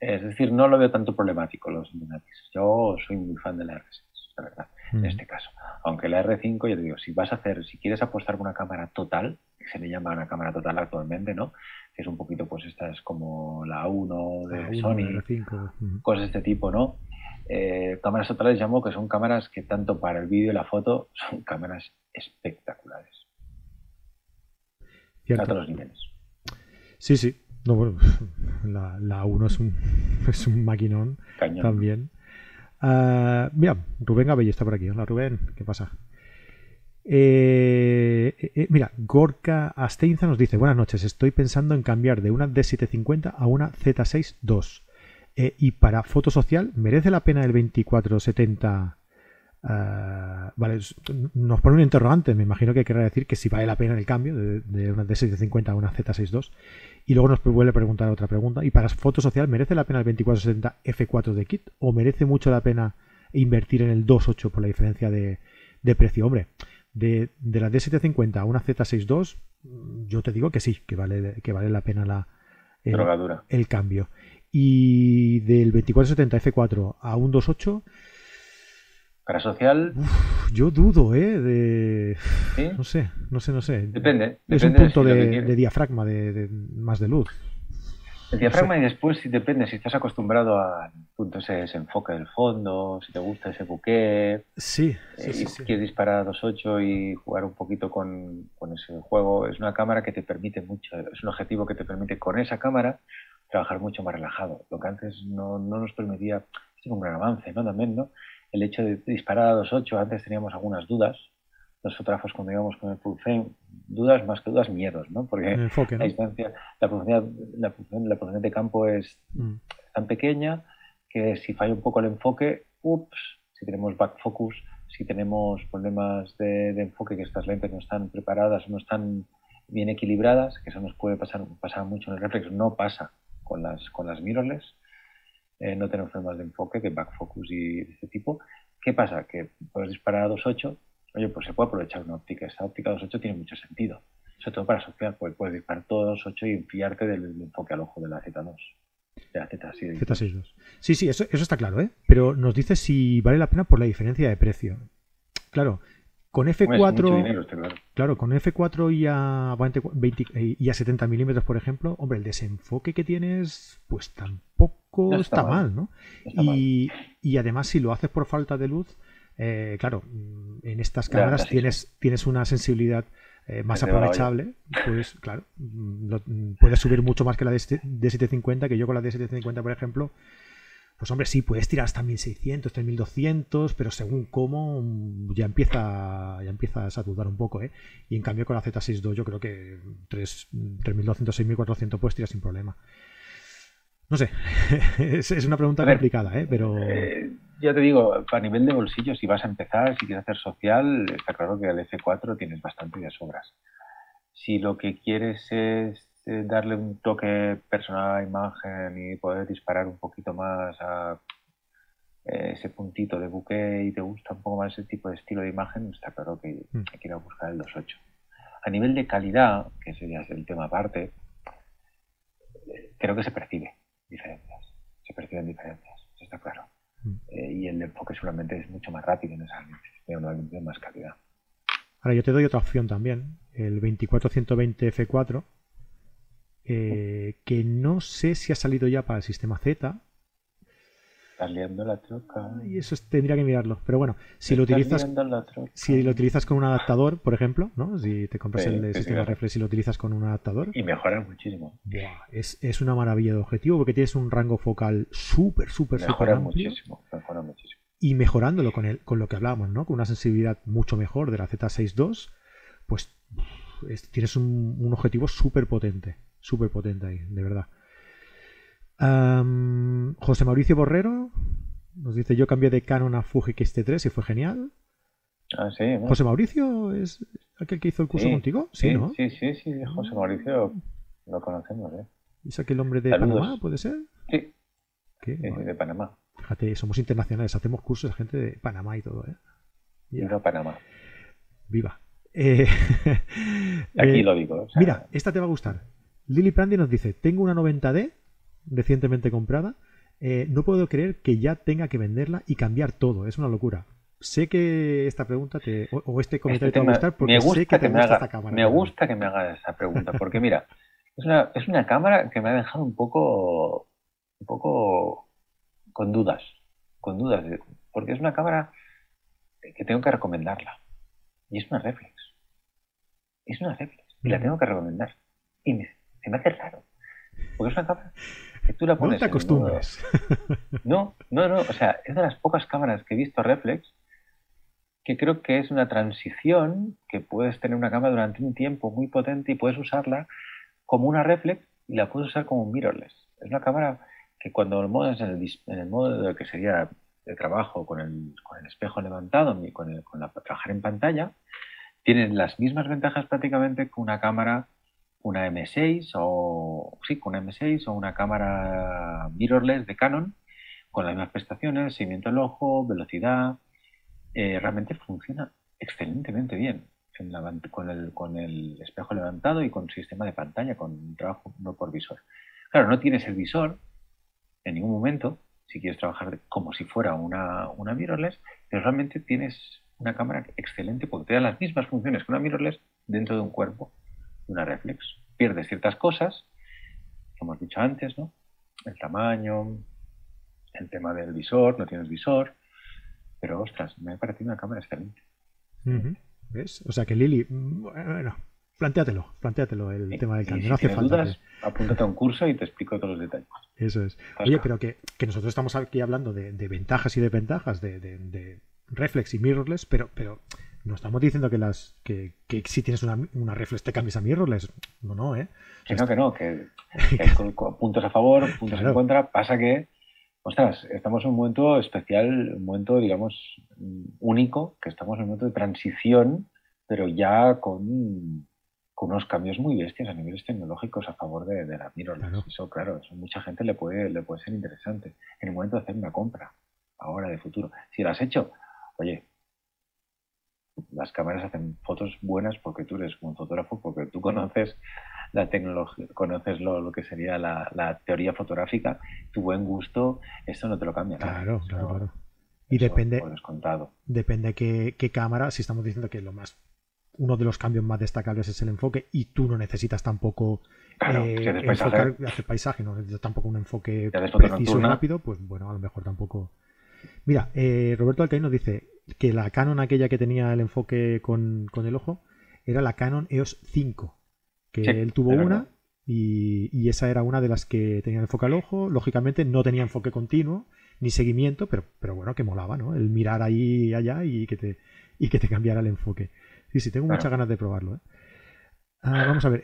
Es decir, no lo veo tanto problemático los megapíxeles. Yo soy muy fan de la R6, la verdad, en mm. este caso. Aunque la R5, yo te digo, si vas a hacer, si quieres apostar por una cámara total, que se le llama una cámara total actualmente, ¿no? Que es un poquito, pues esta es como la 1 de Sony, cosas de este tipo, ¿no? Eh, cámaras totales llamo que son cámaras que tanto para el vídeo y la foto (laughs) son cámaras espectaculares. A todos los niveles. Sí, sí, no, (laughs) la, la 1 es un, (laughs) es un maquinón también. Uh, mira, Rubén Abello está por aquí. Hola Rubén, ¿qué pasa? Eh, eh, eh, mira, Gorka Asteinza nos dice: Buenas noches, estoy pensando en cambiar de una D750 a una Z6 II. y para foto social, ¿merece la pena el 2470 Ah, vale, nos pone un interrogante, me imagino que querrá decir que si vale la pena el cambio de, una D650 a una Z62. Y luego nos vuelve a preguntar otra pregunta. ¿Y para foto social merece la pena el 2470 F4 de kit? ¿O merece mucho la pena invertir en el 2.8 por la diferencia de, precio? Hombre, de, la D750 a una Z62, yo te digo que sí, que vale, que vale la pena la, el, el cambio. Y del 2470 F4 a un 2.8 para social. yo dudo, ¿eh? De... No sé, no sé, no sé. Depende. Es un punto de, diafragma, de, más de luz. El diafragma y después si depende, si estás acostumbrado al punto ese, enfoque del fondo, si te gusta ese buque, sí, eh, sí, quieres disparar a 2.8 y jugar un poquito con, ese juego, es una cámara que te permite mucho, es un objetivo que te permite con esa cámara trabajar mucho más relajado, lo que antes no, no nos permitía, es un gran avance, ¿no? También, ¿no? El hecho de disparar a 2.8, antes teníamos algunas dudas, los fotógrafos cuando íbamos con el full frame, dudas más que dudas, miedos, ¿no? Porque la distancia, la profundidad, la profundidad, de campo es mm. tan pequeña que si falla un poco el enfoque, ups, si tenemos back focus, si tenemos problemas de, enfoque, que estas lentes no están preparadas, no están bien equilibradas, que eso nos puede pasar, pasar mucho en el reflex, no pasa con las, con las mirrorless, eh, no tenemos problemas de enfoque, de back focus y de este tipo. ¿Qué pasa? Que puedes disparar a 2.8 oye, pues se puede aprovechar una óptica. Esta óptica 2.8 tiene mucho sentido, sobre todo para asociar, pues puedes disparar todo 2.8 y enfriarte del, enfoque al ojo de la Z2. De la Z, sí, Z62. Sí, sí, eso, eso está claro, ¿eh? Pero nos dice si vale la pena por la diferencia de precio. Claro, con F4, claro. con F4 y a, 20, y a 70 milímetros, por ejemplo, hombre, el desenfoque que tienes, pues tampoco está, mal, ¿no? y, y, además, si lo haces por falta de luz, eh, claro, mm, en estas cámaras tienes, tienes una sensibilidad eh, más aprovechable, pues claro, mm, mm, puedes subir mucho más que la de, 750, que yo con la de 750, por ejemplo, pues hombre, sí, puedes tirar hasta 1600, 3200, pero según cómo ya empieza ya empiezas a dudar un poco, ¿eh? Y en cambio con la Z62 yo creo que 3, 3200, 6400 puedes tirar sin problema. No sé, (laughs) es, una pregunta complicada, ¿eh? pero... Eh, ya te digo, a nivel de bolsillo, si vas a empezar, si quieres hacer social, está claro que al F4 tienes bastante de sobras. Si lo que quieres es eh, darle un toque personal a la imagen y poder disparar un poquito más a eh, ese puntito de buque y te gusta un poco más ese tipo de estilo de imagen, está claro que mm. hay que ir a buscar el 2.8. A nivel de calidad, que sería el tema aparte, creo que se percibe diferencias. Se perciben diferencias, eso está claro. Mm. Eh, y el enfoque solamente es mucho más rápido en esa lente, más calidad. Ahora yo te doy otra opción también, el 24120 F4, eh, que no sé si ha salido ya para el sistema Z, liando la troca. Y eso tendría que mirarlo. Pero bueno, si lo utilizas si lo utilizas con un adaptador, por ejemplo, ¿no? Si te compras el sistema reflex y lo utilizas con un adaptador. Y mejora muchísimo. es, es, una maravilla de objetivo porque tienes un rango focal súper, súper, súper amplio. Muchísimo, mejora muchísimo. Y mejorándolo con, el, con lo que hablábamos, ¿no? Con una sensibilidad mucho mejor de la Z62, pues tienes un, un objetivo súper potente. Súper potente ahí, de verdad. José Mauricio Borrero nos dice: Yo cambié de Canon a Fuji X-T3 y fue genial. Ah, sí. ¿José Mauricio es aquel que hizo el curso contigo? Sí, ¿no? Sí, sí, sí, José Mauricio lo conocemos, ¿eh? ¿Es aquel hombre de Panamá, puede ser? Sí. ¿Qué? de Panamá. Fíjate, somos internacionales, hacemos cursos de gente de Panamá y todo, ¿eh? Viva Panamá. Viva. Eh, (laughs) Aquí eh, lo digo. Mira, esta te va a gustar. Lily Prandi nos dice: Tengo una 90D recientemente comprada, eh, no puedo creer que ya tenga que venderla y cambiar todo. Es una locura. Sé que esta pregunta te, o, este comentario este te va a gustar porque sé que, te me gusta esta cámara. Me gusta que me haga esa pregunta porque mira, es una, es una cámara que me ha dejado un poco, un poco con dudas, con dudas, porque es una cámara que tengo que recomendarla y es una reflex. Es una reflex y la tengo que recomendar y me, se me hace raro porque es una cámara no te acostumbres. (laughs) No, no, no. O sea, es de las pocas cámaras que he visto reflex que creo que es una transición que puedes tener una cámara durante un tiempo muy potente y puedes usarla como una reflex y la puedes usar como un mirrorless. Es una cámara que cuando lo en el, en el modo de que sería de trabajo con el, con el espejo levantado, con, el, con la, trabajar en pantalla, tienes las mismas ventajas prácticamente que una cámara una M6 o sí, con una M6 o una cámara mirrorless de Canon con las mismas prestaciones, seguimiento del ojo, velocidad, eh, realmente funciona excelentemente bien con, el, con el espejo levantado y con sistema de pantalla, con trabajo no por visor. Claro, no tienes el visor en ningún momento, si quieres trabajar como si fuera una, una mirrorless, pero realmente tienes una cámara excelente porque te da las mismas funciones que una mirrorless dentro de un cuerpo una reflex. Pierdes ciertas cosas, que hemos dicho antes, ¿no? El tamaño, el tema del visor, no tienes visor, pero ostras, me ha parecido una cámara excelente. ¿Ves? O sea que Lili, bueno, plantéatelo, plantéatelo el tema del cambio. no hace falta. Dudas, apúntate a un curso y te explico todos los detalles. Eso es. Oye, pero que, nosotros estamos aquí hablando de, ventajas y desventajas de, de, reflex y mirrorless, pero, pero no estamos diciendo que las que, que si tienes una, una reflex te cambies a mirrorless. No, no, ¿eh? Que no, que no, que, (laughs) puntos a favor, puntos en contra. Pasa que, ostras, estamos en un momento especial, un momento, digamos, único, que estamos en un momento de transición, pero ya con unos cambios muy bestias a niveles tecnológicos a favor de, de la mirrorless. Eso, claro, eso mucha gente le puede, le puede ser interesante. En el momento de hacer una compra, ahora de futuro. Si lo has hecho, oye, las cámaras hacen fotos buenas porque tú eres un fotógrafo, porque tú conoces la tecnología, conoces lo, que sería la, teoría fotográfica, tu buen gusto, esto no te lo cambia. Claro, claro, claro. Y depende, depende qué, qué cámara, si estamos diciendo que lo más uno de los cambios más destacables es el enfoque y tú no necesitas tampoco eh, enfocar, hacer paisaje, no necesitas tampoco un enfoque preciso y rápido, pues bueno, a lo mejor tampoco. Mira, eh, Roberto Alcaín nos dice que la Canon aquella que tenía el enfoque con, el ojo era la Canon EOS 5, que él tuvo una y, esa era una de las que tenía enfoque al ojo, lógicamente no tenía enfoque continuo ni seguimiento, pero, pero bueno, que molaba, ¿no? El mirar ahí y allá y que te, y que te cambiara el enfoque. Sí, sí, tengo muchas ganas de probarlo. ¿eh? Ah, vamos a ver.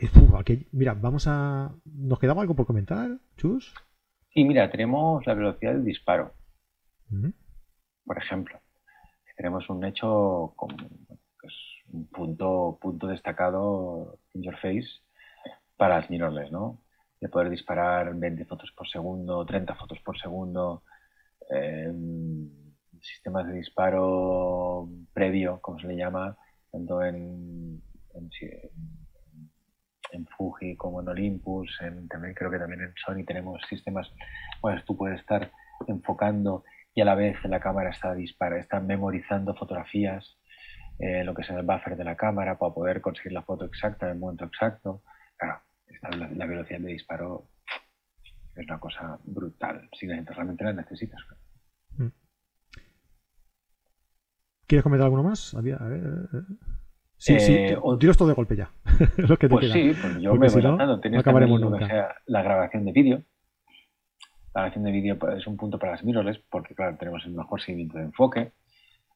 mira, vamos a. ¿Nos quedaba algo por comentar, Chus? Sí, mira, tenemos la velocidad del disparo. Por ejemplo, tenemos un hecho con pues, un punto, punto destacado in your face para las mirrorless, ¿no? De poder disparar 20 fotos por segundo, 30 fotos por segundo, eh, sistemas de disparo previo, como se le llama, tanto en, en, Fuji como en Olympus, en, también creo que también en Sony tenemos sistemas, bueno, tú puedes estar enfocando y a la vez la cámara está dispara, está memorizando fotografías, eh, lo que es el buffer de la cámara para poder conseguir la foto exacta en el momento exacto. Claro, la, velocidad de disparo es una cosa brutal, si realmente la necesitas. Mm. ¿Quieres comentar alguno más? A ver, Sí, sí, eh, todo de golpe ya. (laughs) lo que te pues sí, pues yo me voy no, no acabaremos nunca. la grabación de vídeo. La grabación de vídeo es un punto para las mirrorless porque, claro, tenemos el mejor seguimiento de enfoque.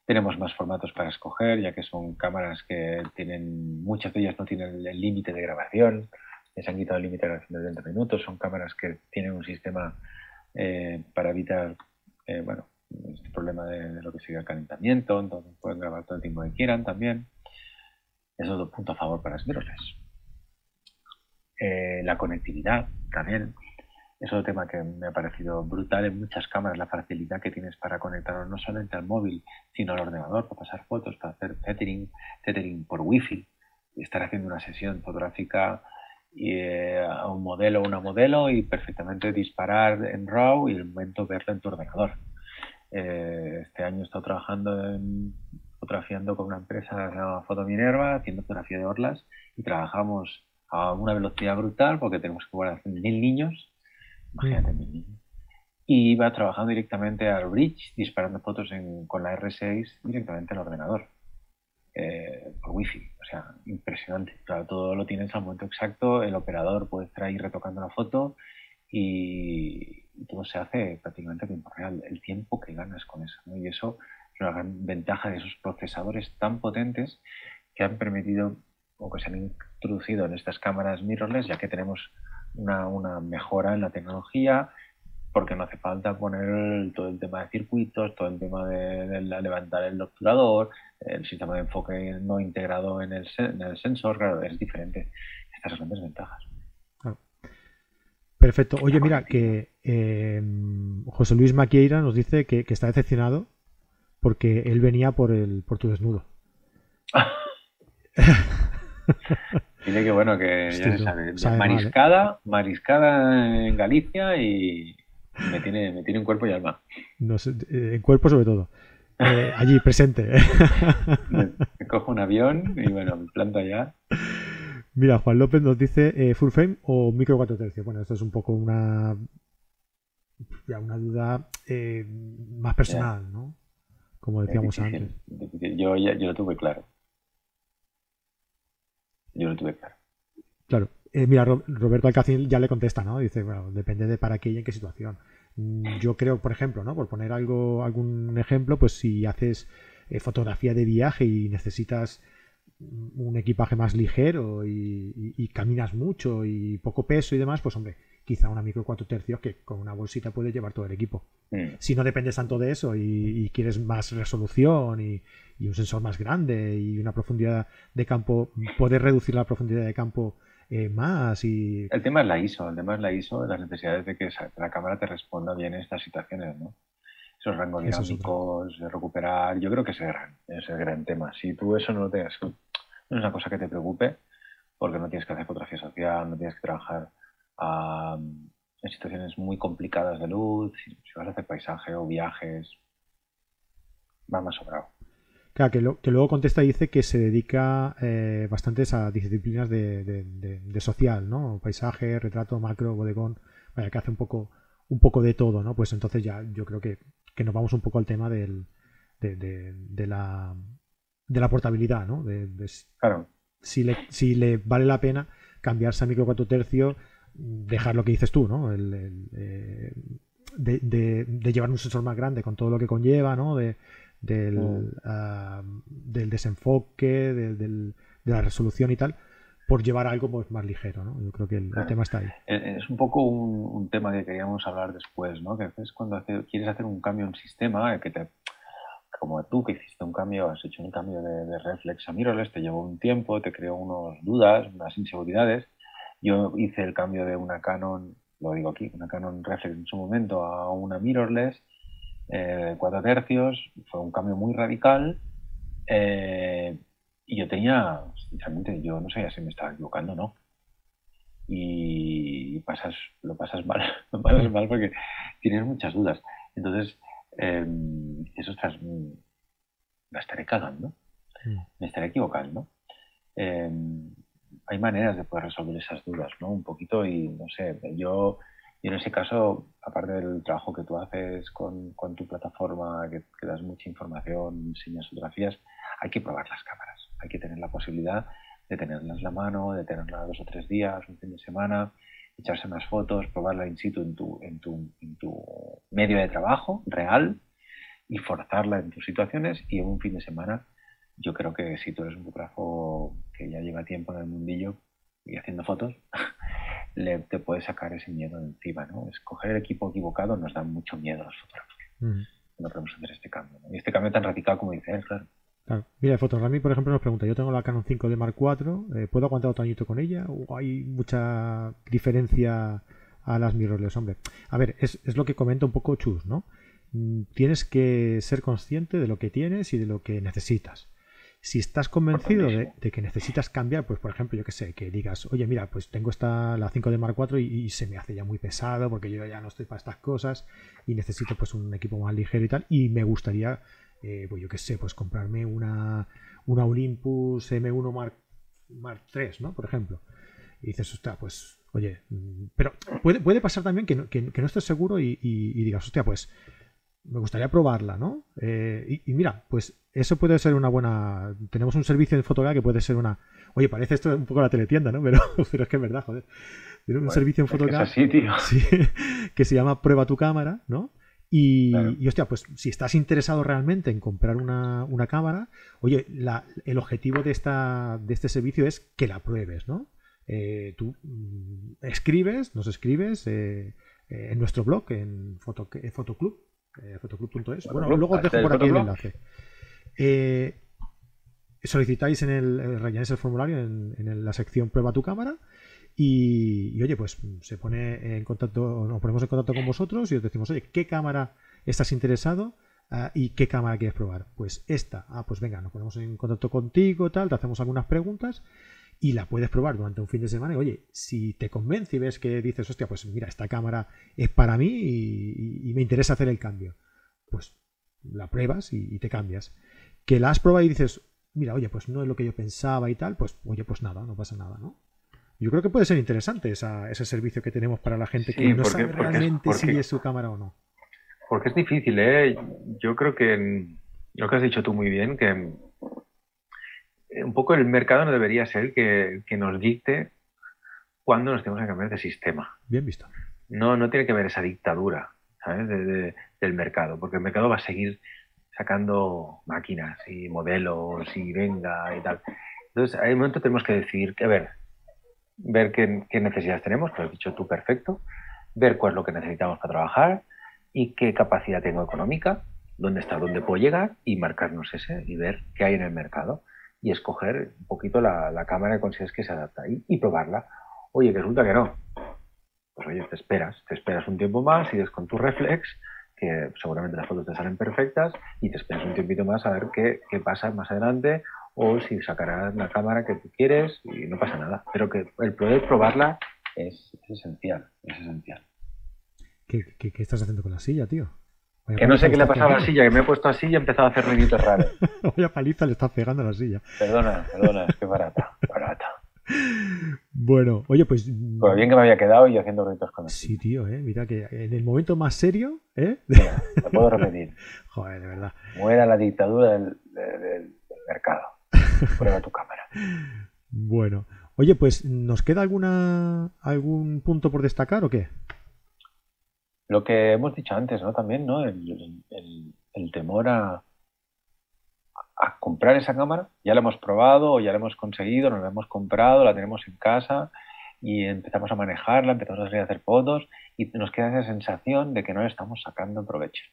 Tenemos más formatos para escoger, ya que son cámaras que tienen, muchas de ellas no tienen el límite de grabación. Les han quitado el límite de grabación de 30 minutos. Son cámaras que tienen un sistema eh, para evitar, eh, bueno, este problema de, lo que sería el calentamiento, entonces pueden grabar todo el tiempo que quieran también. Es otro punto a favor para las mirrorless. Eh, la conectividad también es otro tema que me ha parecido brutal en muchas cámaras, la facilidad que tienes para conectarlo no solamente al móvil, sino al ordenador, para pasar fotos, para hacer tethering, tethering por wifi, y estar haciendo una sesión fotográfica eh, a un modelo o una modelo y perfectamente disparar en RAW y el momento verlo en tu ordenador. Eh, este año he estado trabajando fotografiando con una empresa llamada Foto Minerva, haciendo fotografía de orlas y trabajamos a una velocidad brutal porque tenemos que guardar mil niños, imagínate mil niños. Y iba trabajando directamente al bridge, disparando fotos con la R6 directamente al ordenador, eh, por wifi. O sea, impresionante. Claro, todo lo tienes al momento exacto, el operador puede estar ahí retocando la foto y, todo se hace prácticamente a tiempo real, el tiempo que ganas con eso. Y eso es una gran ventaja de esos procesadores tan potentes que han permitido o que se han introducido en estas cámaras mirrorless, ya que tenemos una, una mejora en la tecnología, porque no hace falta poner todo el tema de circuitos, todo el tema de, levantar el obturador, el sistema de enfoque no integrado en el, en el sensor, claro, es diferente. Estas son desventajas. Perfecto. Oye, mira, que em, José Luis Maquieira nos dice que, está decepcionado porque él venía por el por tu desnudo. (laughs) Dile que bueno, que ya se sabe. ¿eh? mariscada, mariscada en Galicia y me tiene, me tiene en cuerpo y alma. No sé, eh, en cuerpo sobre todo. Eh, allí, presente. me, cojo un avión y bueno, me planto allá. Mira, Juan López nos dice eh, full frame o micro 4 tercios. Bueno, esto es un poco una una duda eh, más personal, ¿no? Como decíamos antes. Yo, yo lo tuve claro. Yo lo tuve claro. Claro. Eh, mira, Roberto Alcacín ya le contesta, ¿no? Dice, bueno, depende de para qué y en qué situación. Mm, yo creo, por ejemplo, ¿no? Por poner algo, algún ejemplo, pues si haces eh, fotografía de viaje y necesitas un equipaje más ligero y, caminas mucho y poco peso y demás, pues hombre, quizá una micro 4 tercios que con una bolsita puede llevar todo el equipo. Mm. Si no dependes tanto de eso y, quieres más resolución y, un sensor más grande y una profundidad de campo, poder reducir la profundidad de campo eh, más y... El tema es la ISO, el tema es la ISO, las necesidades de que la cámara te responda bien en estas situaciones, ¿no? Esos rangos dinámicos, de recuperar, yo creo que es el gran, es el gran tema. Si tú eso no lo tengas, no es una cosa que te preocupe, porque no tienes que hacer fotografía social, no tienes que trabajar en situaciones muy complicadas de luz, si, vas a hacer paisaje o viajes, va más sobrado. Claro, que, luego contesta y dice que se dedica eh, bastantes a disciplinas de, social, ¿no? Paisaje, retrato, macro, bodegón, vaya, que hace un poco, un poco de todo, ¿no? Pues entonces ya yo creo que, nos vamos un poco al tema del, de, la, de la portabilidad, ¿no? claro. Si le, si le vale la pena cambiarse a micro 4 tercios dejar lo que dices tú, ¿no? El, eh, de, llevar un sensor más grande con todo lo que conlleva, ¿no? De, del, ah, del desenfoque, de la resolución y tal, por llevar algo pues, más ligero, ¿no? Yo creo que el, tema está ahí. Es un poco un, tema que queríamos hablar después, ¿no? Que es cuando quieres hacer un cambio en un sistema que te como tú que hiciste un cambio, has hecho un cambio de, de reflex a mirrorless, te llevó un tiempo, te creó unas dudas, unas inseguridades, yo hice el cambio de una Canon, lo digo aquí, una Canon Reflex en su momento a una mirrorless, eh, 4 tercios, fue un cambio muy radical. Eh, y yo tenía, sinceramente, yo no sabía si me estaba equivocando o no. Y pasas, lo pasas mal, (laughs) lo pasas mal porque tienes muchas dudas. Entonces, eh, eso estás, la estaré cagando, mm. me estaré equivocando. Eh, hay maneras de poder resolver esas dudas, ¿no? Un poquito y, no sé, yo, en ese caso, aparte del trabajo que tú haces con, tu plataforma, que, das mucha información, enseñas fotografías, hay que probar las cámaras, hay que tener la posibilidad de tenerlas en la mano, de tenerlas dos o tres días, un fin de semana, echarse unas fotos, probarla in situ en tu, en tu, en tu medio de trabajo real y forzarla en tus situaciones. Y en un fin de semana yo creo que si tú eres un fotógrafo que ya lleva tiempo en el mundillo y haciendo fotos, le, te puedes sacar ese miedo de encima, ¿no? Escoger el equipo equivocado nos da mucho miedo a los fotógrafos. No podemos hacer este cambio. Y este cambio tan radical como dice él, claro. Claro. Mira, Fotogrami, por ejemplo, nos pregunta, yo tengo la Canon 5D Mark IV, eh, ¿puedo aguantar otro añito con ella? ¿O hay mucha diferencia a las mirrorless? Hombre, a ver, es, es lo que comenta un poco Chus, ¿no? Mm, tienes que ser consciente de lo que tienes y de lo que necesitas. Si estás convencido de, que necesitas cambiar, pues por ejemplo, yo que sé, que digas, oye, mira, pues tengo esta la 5 de Mark IV y, se me hace ya muy pesado porque yo ya no estoy para estas cosas y necesito pues un equipo más ligero y tal, y me gustaría, eh, pues yo que sé, pues comprarme una, una Olympus M1 Mark, Mark III, ¿no? Por ejemplo. Y dices, hostia, pues, oye, mm, pero puede, puede pasar también que no, que, no estés seguro y, y digas, hostia, pues me gustaría probarla, ¿no? Eh, y, mira, pues eso puede ser una buena. Tenemos un servicio de fotografía que puede ser una. Oye, parece esto un poco la teletienda, ¿no? (laughs) Pero, pero es que es verdad, joder. Tenemos un servicio en fotografía (laughs) que se llama Prueba tu cámara, ¿no? Y, hostia, pues si estás interesado realmente en comprar una, cámara, oye, el objetivo de, esta, de este servicio es que la pruebes, ¿no? Eh, tú mm, escribes, nos escribes eh, en nuestro blog, en Foto, Fotoclub, eh, fotoclub.es. Bueno, luego os dejo por aquí el enlace. Eh, solicitáis en el, eh, rellenáis el formulario en, la sección prueba tu cámara y, oye, pues se pone en contacto, nos ponemos en contacto con vosotros y os decimos, oye, ¿qué cámara estás interesado? Ah, ¿Y qué cámara quieres probar? Pues esta. Ah, pues venga, nos ponemos en contacto contigo, tal, te hacemos algunas preguntas y la puedes probar durante un fin de semana. Y oye, si te convence y ves que dices, hostia, pues mira, esta cámara es para mí y, me interesa hacer el cambio, pues la pruebas y, te cambias. Que la has probado y dices, mira, oye, pues no es lo que yo pensaba y tal, pues, oye, pues nada, no pasa nada, ¿no? Yo creo que puede ser interesante ese servicio que tenemos para la gente que no sabe realmente si es su cámara o no. Porque es difícil, ¿eh? Yo creo que lo que has dicho tú muy bien, que un poco el mercado no debería ser que, que nos dicte cuándo nos tenemos que cambiar de sistema. Bien visto. No, no tiene que ver esa dictadura ¿sabes? del mercado, porque el mercado va a seguir sacando máquinas y modelos y venga y tal. Entonces, hay un momento tenemos que decidir que, a ver, ver qué, qué necesidades tenemos, que lo has dicho tú perfecto, ver cuál es lo que necesitamos para trabajar y qué capacidad tengo económica, dónde está, dónde puedo llegar y marcarnos ese y ver qué hay en el mercado y escoger un poquito la, la cámara que consideres que se adapta y, probarla. Oye, que resulta que no. Pues oye, te esperas, te esperas un tiempo más, sigues con tu reflex, que seguramente las fotos te salen perfectas, y te esperas un tiempito más a ver qué, qué pasa más adelante, o si sacarás la cámara que tú quieres y no pasa nada. Pero que el poder probarla es, esencial, es esencial. ¿Qué, ¿Qué, qué, estás haciendo con la silla, tío? Que no sé qué le ha pasado a la silla, que me he puesto así y he empezado a hacer ruiditos raros. (laughs) Vaya paliza le estás pegando a la silla. Perdona, perdona, es que barata, barata. Bueno, oye, pues. Pues bien que me había quedado y haciendo retos con eso. Sí, tío, eh. Mira que en el momento más serio, ¿eh? Mira, te puedo (laughs) repetir. Joder, de verdad. Muera la dictadura del, del, del mercado. (laughs) Prueba tu cámara. Bueno. Oye, pues, ¿nos queda alguna algún punto por destacar o qué? Lo que hemos dicho antes, ¿no? También, ¿no? El, el, el temor a, a comprar esa cámara. Ya la hemos probado, ya la hemos conseguido, nos la hemos comprado, la tenemos en casa y empezamos a manejarla, empezamos a salir a hacer fotos y nos queda esa sensación de que no le estamos sacando provecho.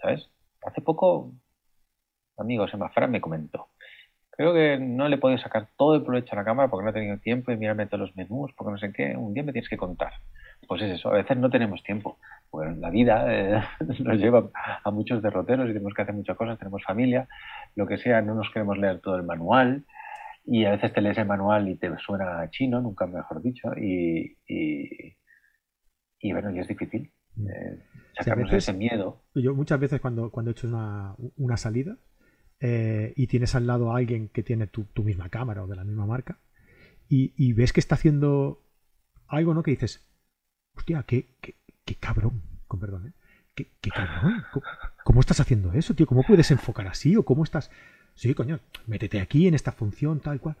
¿Sabes? Hace poco, amigo Semafra me comentó. Creo que no le he podido sacar todo el provecho a la cámara porque no he tenido tiempo y mírame todos los menús, porque no sé qué. Un día me tienes que contar. Pues es eso, a veces no tenemos tiempo. Bueno, la vida eh, (laughs) nos lleva a muchos derroteros y tenemos que hacer muchas cosas, tenemos familia, lo que sea, no nos queremos leer todo el manual y a veces te lees el manual y te suena chino, nunca mejor dicho, y, y, bueno, y es difícil. Mm. Eh, sacarnos ese miedo. Yo muchas veces cuando, cuando he hecho una, una salida eh, y tienes al lado a alguien que tiene tu, tu misma cámara o de la misma marca y, y, ves que está haciendo algo, ¿no? Que dices, hostia, qué, qué, qué cabrón, con perdón, ¿eh? ¿Qué, qué cabrón? ¿Cómo, estás haciendo eso, tío? ¿Cómo puedes enfocar así? ¿O cómo estás...? Sí, coño, métete aquí en esta función, tal cual.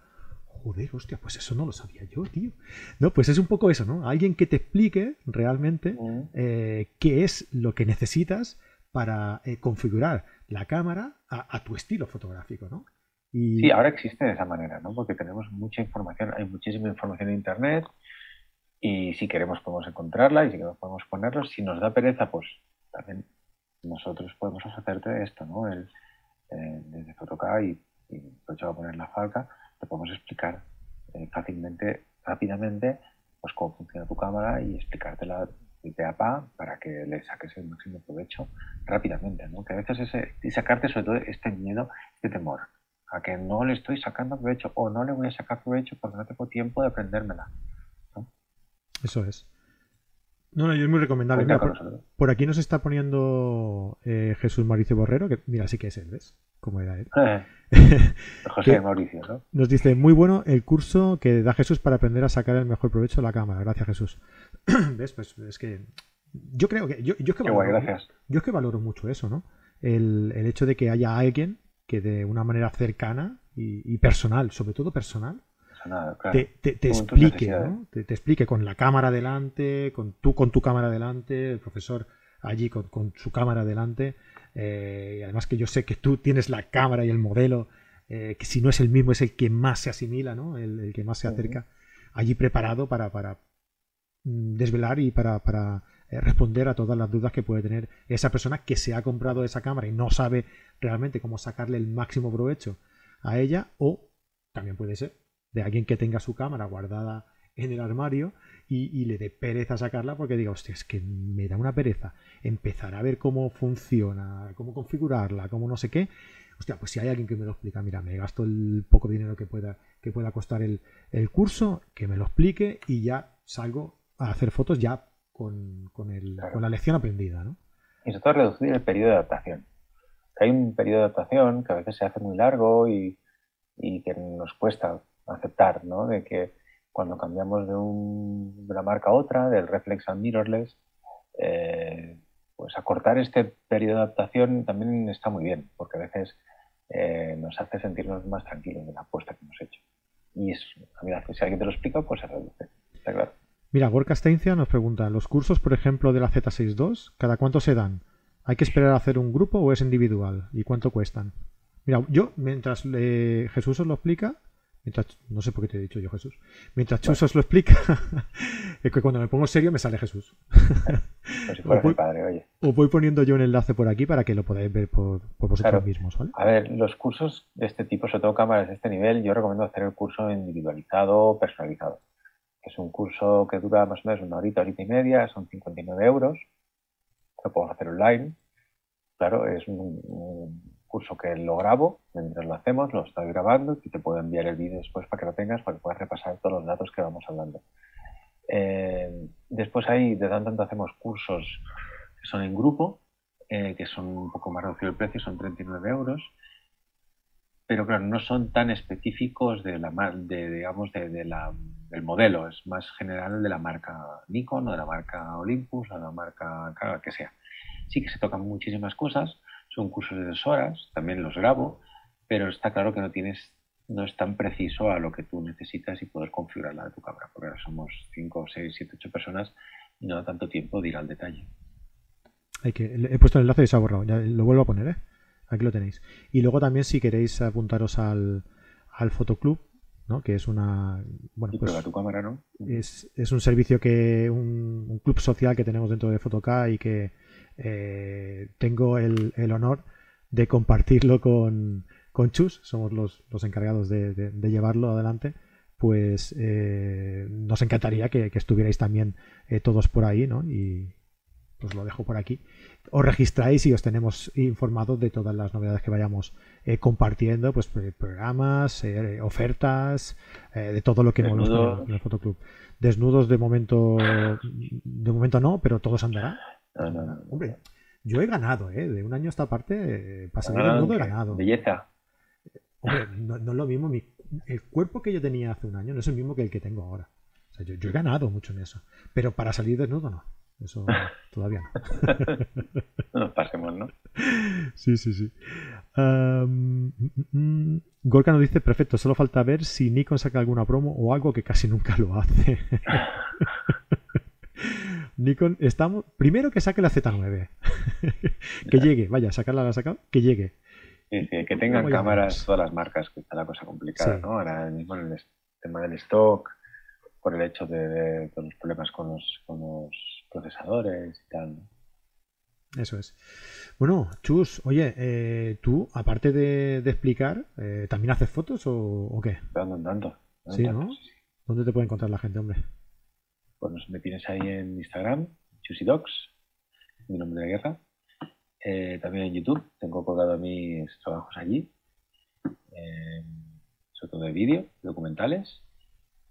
Joder, hostia, pues eso no lo sabía yo, tío. No, pues es un poco eso, ¿no? Alguien que te explique realmente eh, qué es lo que necesitas para eh, configurar la cámara a, a, tu estilo fotográfico, ¿no? Y... Sí, ahora existe de esa manera, ¿no? Porque tenemos mucha información, hay muchísima información en Internet, y si queremos podemos encontrarla y si queremos podemos ponerlo. Si nos da pereza, pues también nosotros podemos hacerte esto, ¿no? El, eh, desde Photocad y, y aprovecho a poner la falca, te podemos explicar eh, fácilmente, rápidamente, pues cómo funciona tu cámara y explicártela de pe a pa para que le saques el máximo provecho rápidamente, ¿no? Que a veces ese, y sacarte sobre todo este miedo, este temor, a que no le estoy sacando provecho o no le voy a sacar provecho porque no tengo tiempo de aprendérmela. Eso es. No, no, es muy recomendable. Mira, por, aquí nos está poniendo eh, Jesús Mauricio Borrero, que mira, sí que es él, ¿ves? Como era él. Eh, (laughs) José Mauricio, ¿no? Nos dice, muy bueno el curso que da Jesús para aprender a sacar el mejor provecho de la cámara. Gracias, Jesús. (clears throat) ¿Ves? Pues es que yo creo que... Yo, yo es que valoro, gracias. Yo es que valoro mucho eso, ¿no? El, el, hecho de que haya alguien que de una manera cercana y, y personal, sobre todo personal, te, te, explique, ¿no? te, explique con la cámara delante, con tú con tu cámara delante, el profesor allí con, con su cámara delante, eh, y además que yo sé que tú tienes la cámara y el modelo, eh, que si no es el mismo es el que más se asimila, ¿no? el, el que más se acerca, allí preparado para, para mm, desvelar y para, para eh, responder a todas las dudas que puede tener esa persona que se ha comprado esa cámara y no sabe realmente cómo sacarle el máximo provecho a ella o también puede ser de alguien que tenga su cámara guardada en el armario y, le dé pereza sacarla porque diga, hostia, es que me da una pereza empezar a ver cómo funciona, cómo configurarla, cómo no sé qué. Hostia, pues si hay alguien que me lo explica, mira, me gasto el poco dinero que pueda, que pueda costar el, curso, que me lo explique y ya salgo a hacer fotos ya con, con, el, con la lección aprendida, ¿no? Y sobre todo reducir el periodo de adaptación. hay un periodo de adaptación que a veces se hace muy largo y, que nos cuesta aceptar, ¿no? De que cuando cambiamos de, un, de una marca a otra, del reflex al mirrorless, eh, pues acortar este periodo de adaptación también está muy bien, porque a veces eh, nos hace sentirnos más tranquilos de la apuesta que hemos hecho. Y es, si alguien te lo explica, pues se reduce. Está claro. Mira, Gorka Steincia nos pregunta, ¿los cursos, por ejemplo, de la Z62, cada cuánto se dan? ¿Hay que esperar a hacer un grupo o es individual? ¿Y cuánto cuestan? Mira, yo, mientras Jesús os lo explica, mientras, no sé por qué te he dicho yo Jesús, mientras Chus os lo explica, (laughs) es que cuando me pongo serio me sale Jesús. Pues si fuera mi padre, oye. Os voy poniendo yo un enlace por aquí para que lo podáis ver por, vosotros mismos, ¿vale? A ver, los cursos de este tipo, sobre todo cámaras de este nivel, yo recomiendo hacer el curso individualizado, personalizado es un curso que dura más o menos una horita, horita y media, son 59 euros. Lo puedo hacer online. Claro, es un, curso que lo grabo mientras lo hacemos, lo estoy grabando y te puedo enviar el vídeo después para que lo tengas, para que puedas repasar todos los datos que vamos hablando. Eh, después ahí de tanto en tanto hacemos cursos que son en grupo, eh, que son un poco más reducido el precio, son 39 euros pero claro, no son tan específicos de la, de, digamos, de, la, del modelo, es más general de la marca Nikon o de la marca Olympus o de la marca que sea. Sí que se tocan muchísimas cosas, son cursos de dos horas, también los grabo, pero está claro que no tienes no es tan preciso a lo que tú necesitas y puedes configurarla de tu cámara, porque ahora somos 5, 6, 7, 8 personas y no da tanto tiempo de ir al detalle. Hay que, he puesto el enlace y se ha borrado, ya lo vuelvo a poner, ¿eh? Aquí lo tenéis. Y luego también si queréis apuntaros al, al Fotoclub, ¿no? que es una bueno pues tu cámara no es, es, un servicio que un, club social que tenemos dentro de Fotoca y que eh, tengo el, el, honor de compartirlo con, con Chus somos los, los encargados de, de, llevarlo adelante pues eh, nos encantaría que, que estuvierais también eh, todos por ahí ¿no? y, os lo dejo por aquí. Os registráis y os tenemos informados de todas las novedades que vayamos compartiendo, pues programas, ofertas, de todo lo que hemos en el Fotoclub. Desnudos de momento, de momento no, pero todos andará. Hombre, yo he ganado, ¿eh? De un año a esta parte, para salir desnudo he ganado. Belleza. Hombre, no, es lo mismo. el cuerpo que yo tenía hace un año no es el mismo que el que tengo ahora. O sea, yo, yo he ganado mucho en eso. Pero para salir desnudo no. Eso (laughs) todavía no. (laughs) no nos pasemos, ¿no? Sí, sí, sí. Um, Gorka nos dice, perfecto, solo falta ver si Nikon saca alguna promo o algo que casi nunca lo hace. (laughs) Nikon, estamos. Primero que saque la Z9. que llegue, vaya, sacarla la ha sacado, que llegue. que tengan cámaras todas las marcas, que está la cosa complicada, ¿no? Ahora mismo el tema del stock, por el hecho de, los problemas con los, con los procesadores y tal. Eso es. Bueno, Chus, oye, eh, tú, aparte de, explicar, eh, ¿también haces fotos o, qué? Dando en tanto. Sí, ¿no? ¿Dónde te puede encontrar la gente, hombre? Bueno, me tienes ahí en Instagram, Chusidocs, mi nombre de guerra. Eh, también en YouTube, tengo colgado mis trabajos allí, sobre todo de vídeo, documentales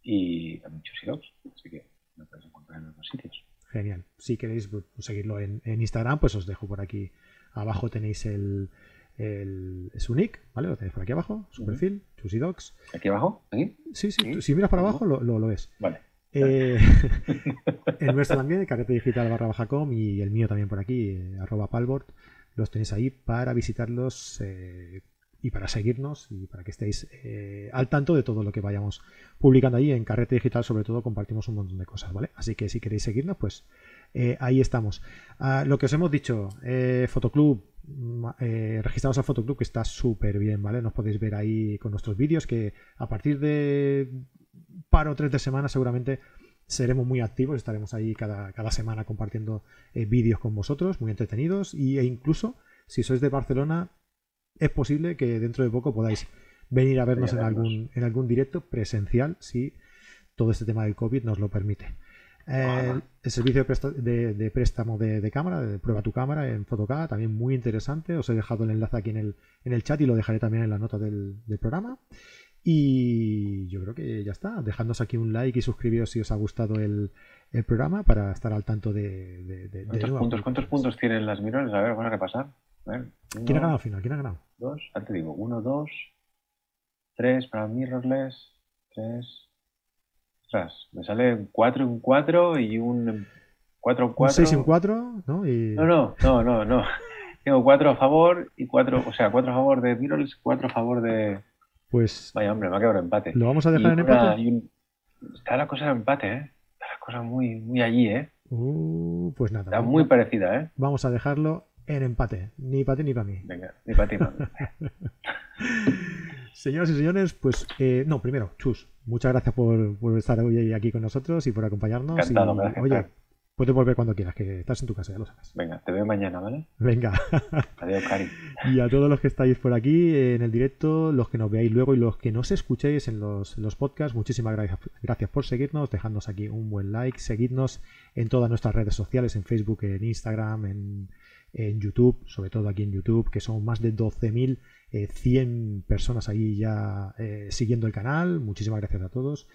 y también Chusidocs, así que me puedes encontrar en otros sitios. Genial. Si queréis pues, seguirlo en, Instagram, pues os dejo por aquí abajo tenéis el, el, su nick, ¿vale? Lo tenéis por aquí abajo, su perfil, Chusidocs. ¿Aquí abajo? ¿Aquí? Sí, sí, si miras para abajo lo, lo, ves. Vale. Eh, (laughs) el nuestro también, carrete digital barra baja com y el mío también por aquí, eh, arroba palbord. Los tenéis ahí para visitarlos eh, y para seguirnos y para que estéis al tanto de todo lo que vayamos publicando ahí en Carrete Digital, sobre todo compartimos un montón de cosas, ¿vale? Así que si queréis seguirnos, pues ahí estamos. Ah, lo que os hemos dicho, Fotoclub, registrados al Fotoclub, que está súper bien, ¿vale? Nos podéis ver ahí con nuestros vídeos, que a partir de par o tres de semana seguramente seremos muy activos, estaremos ahí cada, cada semana compartiendo vídeos con vosotros, muy entretenidos, y, e incluso si sois de Barcelona, es posible que dentro de poco podáis venir a vernos en algún, en algún directo presencial si todo este tema del COVID nos lo permite. el servicio de, préstamo de, cámara, de prueba tu cámara en Photocad, también muy interesante. Os he dejado el enlace aquí en el, en el chat y lo dejaré también en la nota del, programa. Y yo creo que ya está. Dejadnos aquí un like y suscribiros si os ha gustado el, programa para estar al tanto de... ¿Cuántos, puntos, ¿Cuántos puntos tienen las mirones? A ver, van a repasar. A ver, uno, ¿Quién ha ganado al final? ¿Quién ha ganado? Dos, ahora te digo, uno, dos, tres para mirrorless, tres. Ostras, me sale 4 un 4 y un 4 un Un 4. 6 y un 4, ¿no? Y... No, no, no, no, no. (laughs) Tengo 4 a favor y 4, o sea, 4 a favor de mirrorless, 4 a favor de. Pues Vaya, hombre, me ha quedado empate. lo vamos a Y dejar en una- empate. un- Está la cosa en empate, ¿eh? Está la cosa muy, muy allí, ¿eh? Uh, pues nada, Está vamos- muy parecida, ¿eh? vamos a dejarlo en empate. Ni para ti ni para mí. Venga, ni para ti. (laughs) Señoras y señores, pues eh, no, primero, Chus, muchas gracias por, por estar hoy aquí con nosotros y por acompañarnos. Encantado, y, gracias, oye. Puedes volver cuando quieras, que estás en tu casa, ya lo sabes. Venga, te veo mañana, ¿vale? Venga. (laughs) Adiós, Cari. Y a todos los que estáis por aquí eh, en el directo, los que nos veáis luego y los que nos escuchéis en los, los podcasts, muchísimas gracias, gracias por seguirnos, dejadnos aquí un buen like, seguidnos en todas nuestras redes sociales, en Facebook, en Instagram, en, en YouTube, sobre todo aquí en YouTube, que son más de 12.100 personas ahí ya eh, siguiendo el canal. Muchísimas gracias a todos.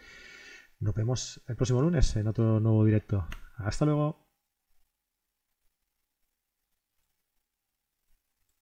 Nos vemos el próximo lunes en otro nuevo directo. Hasta luego.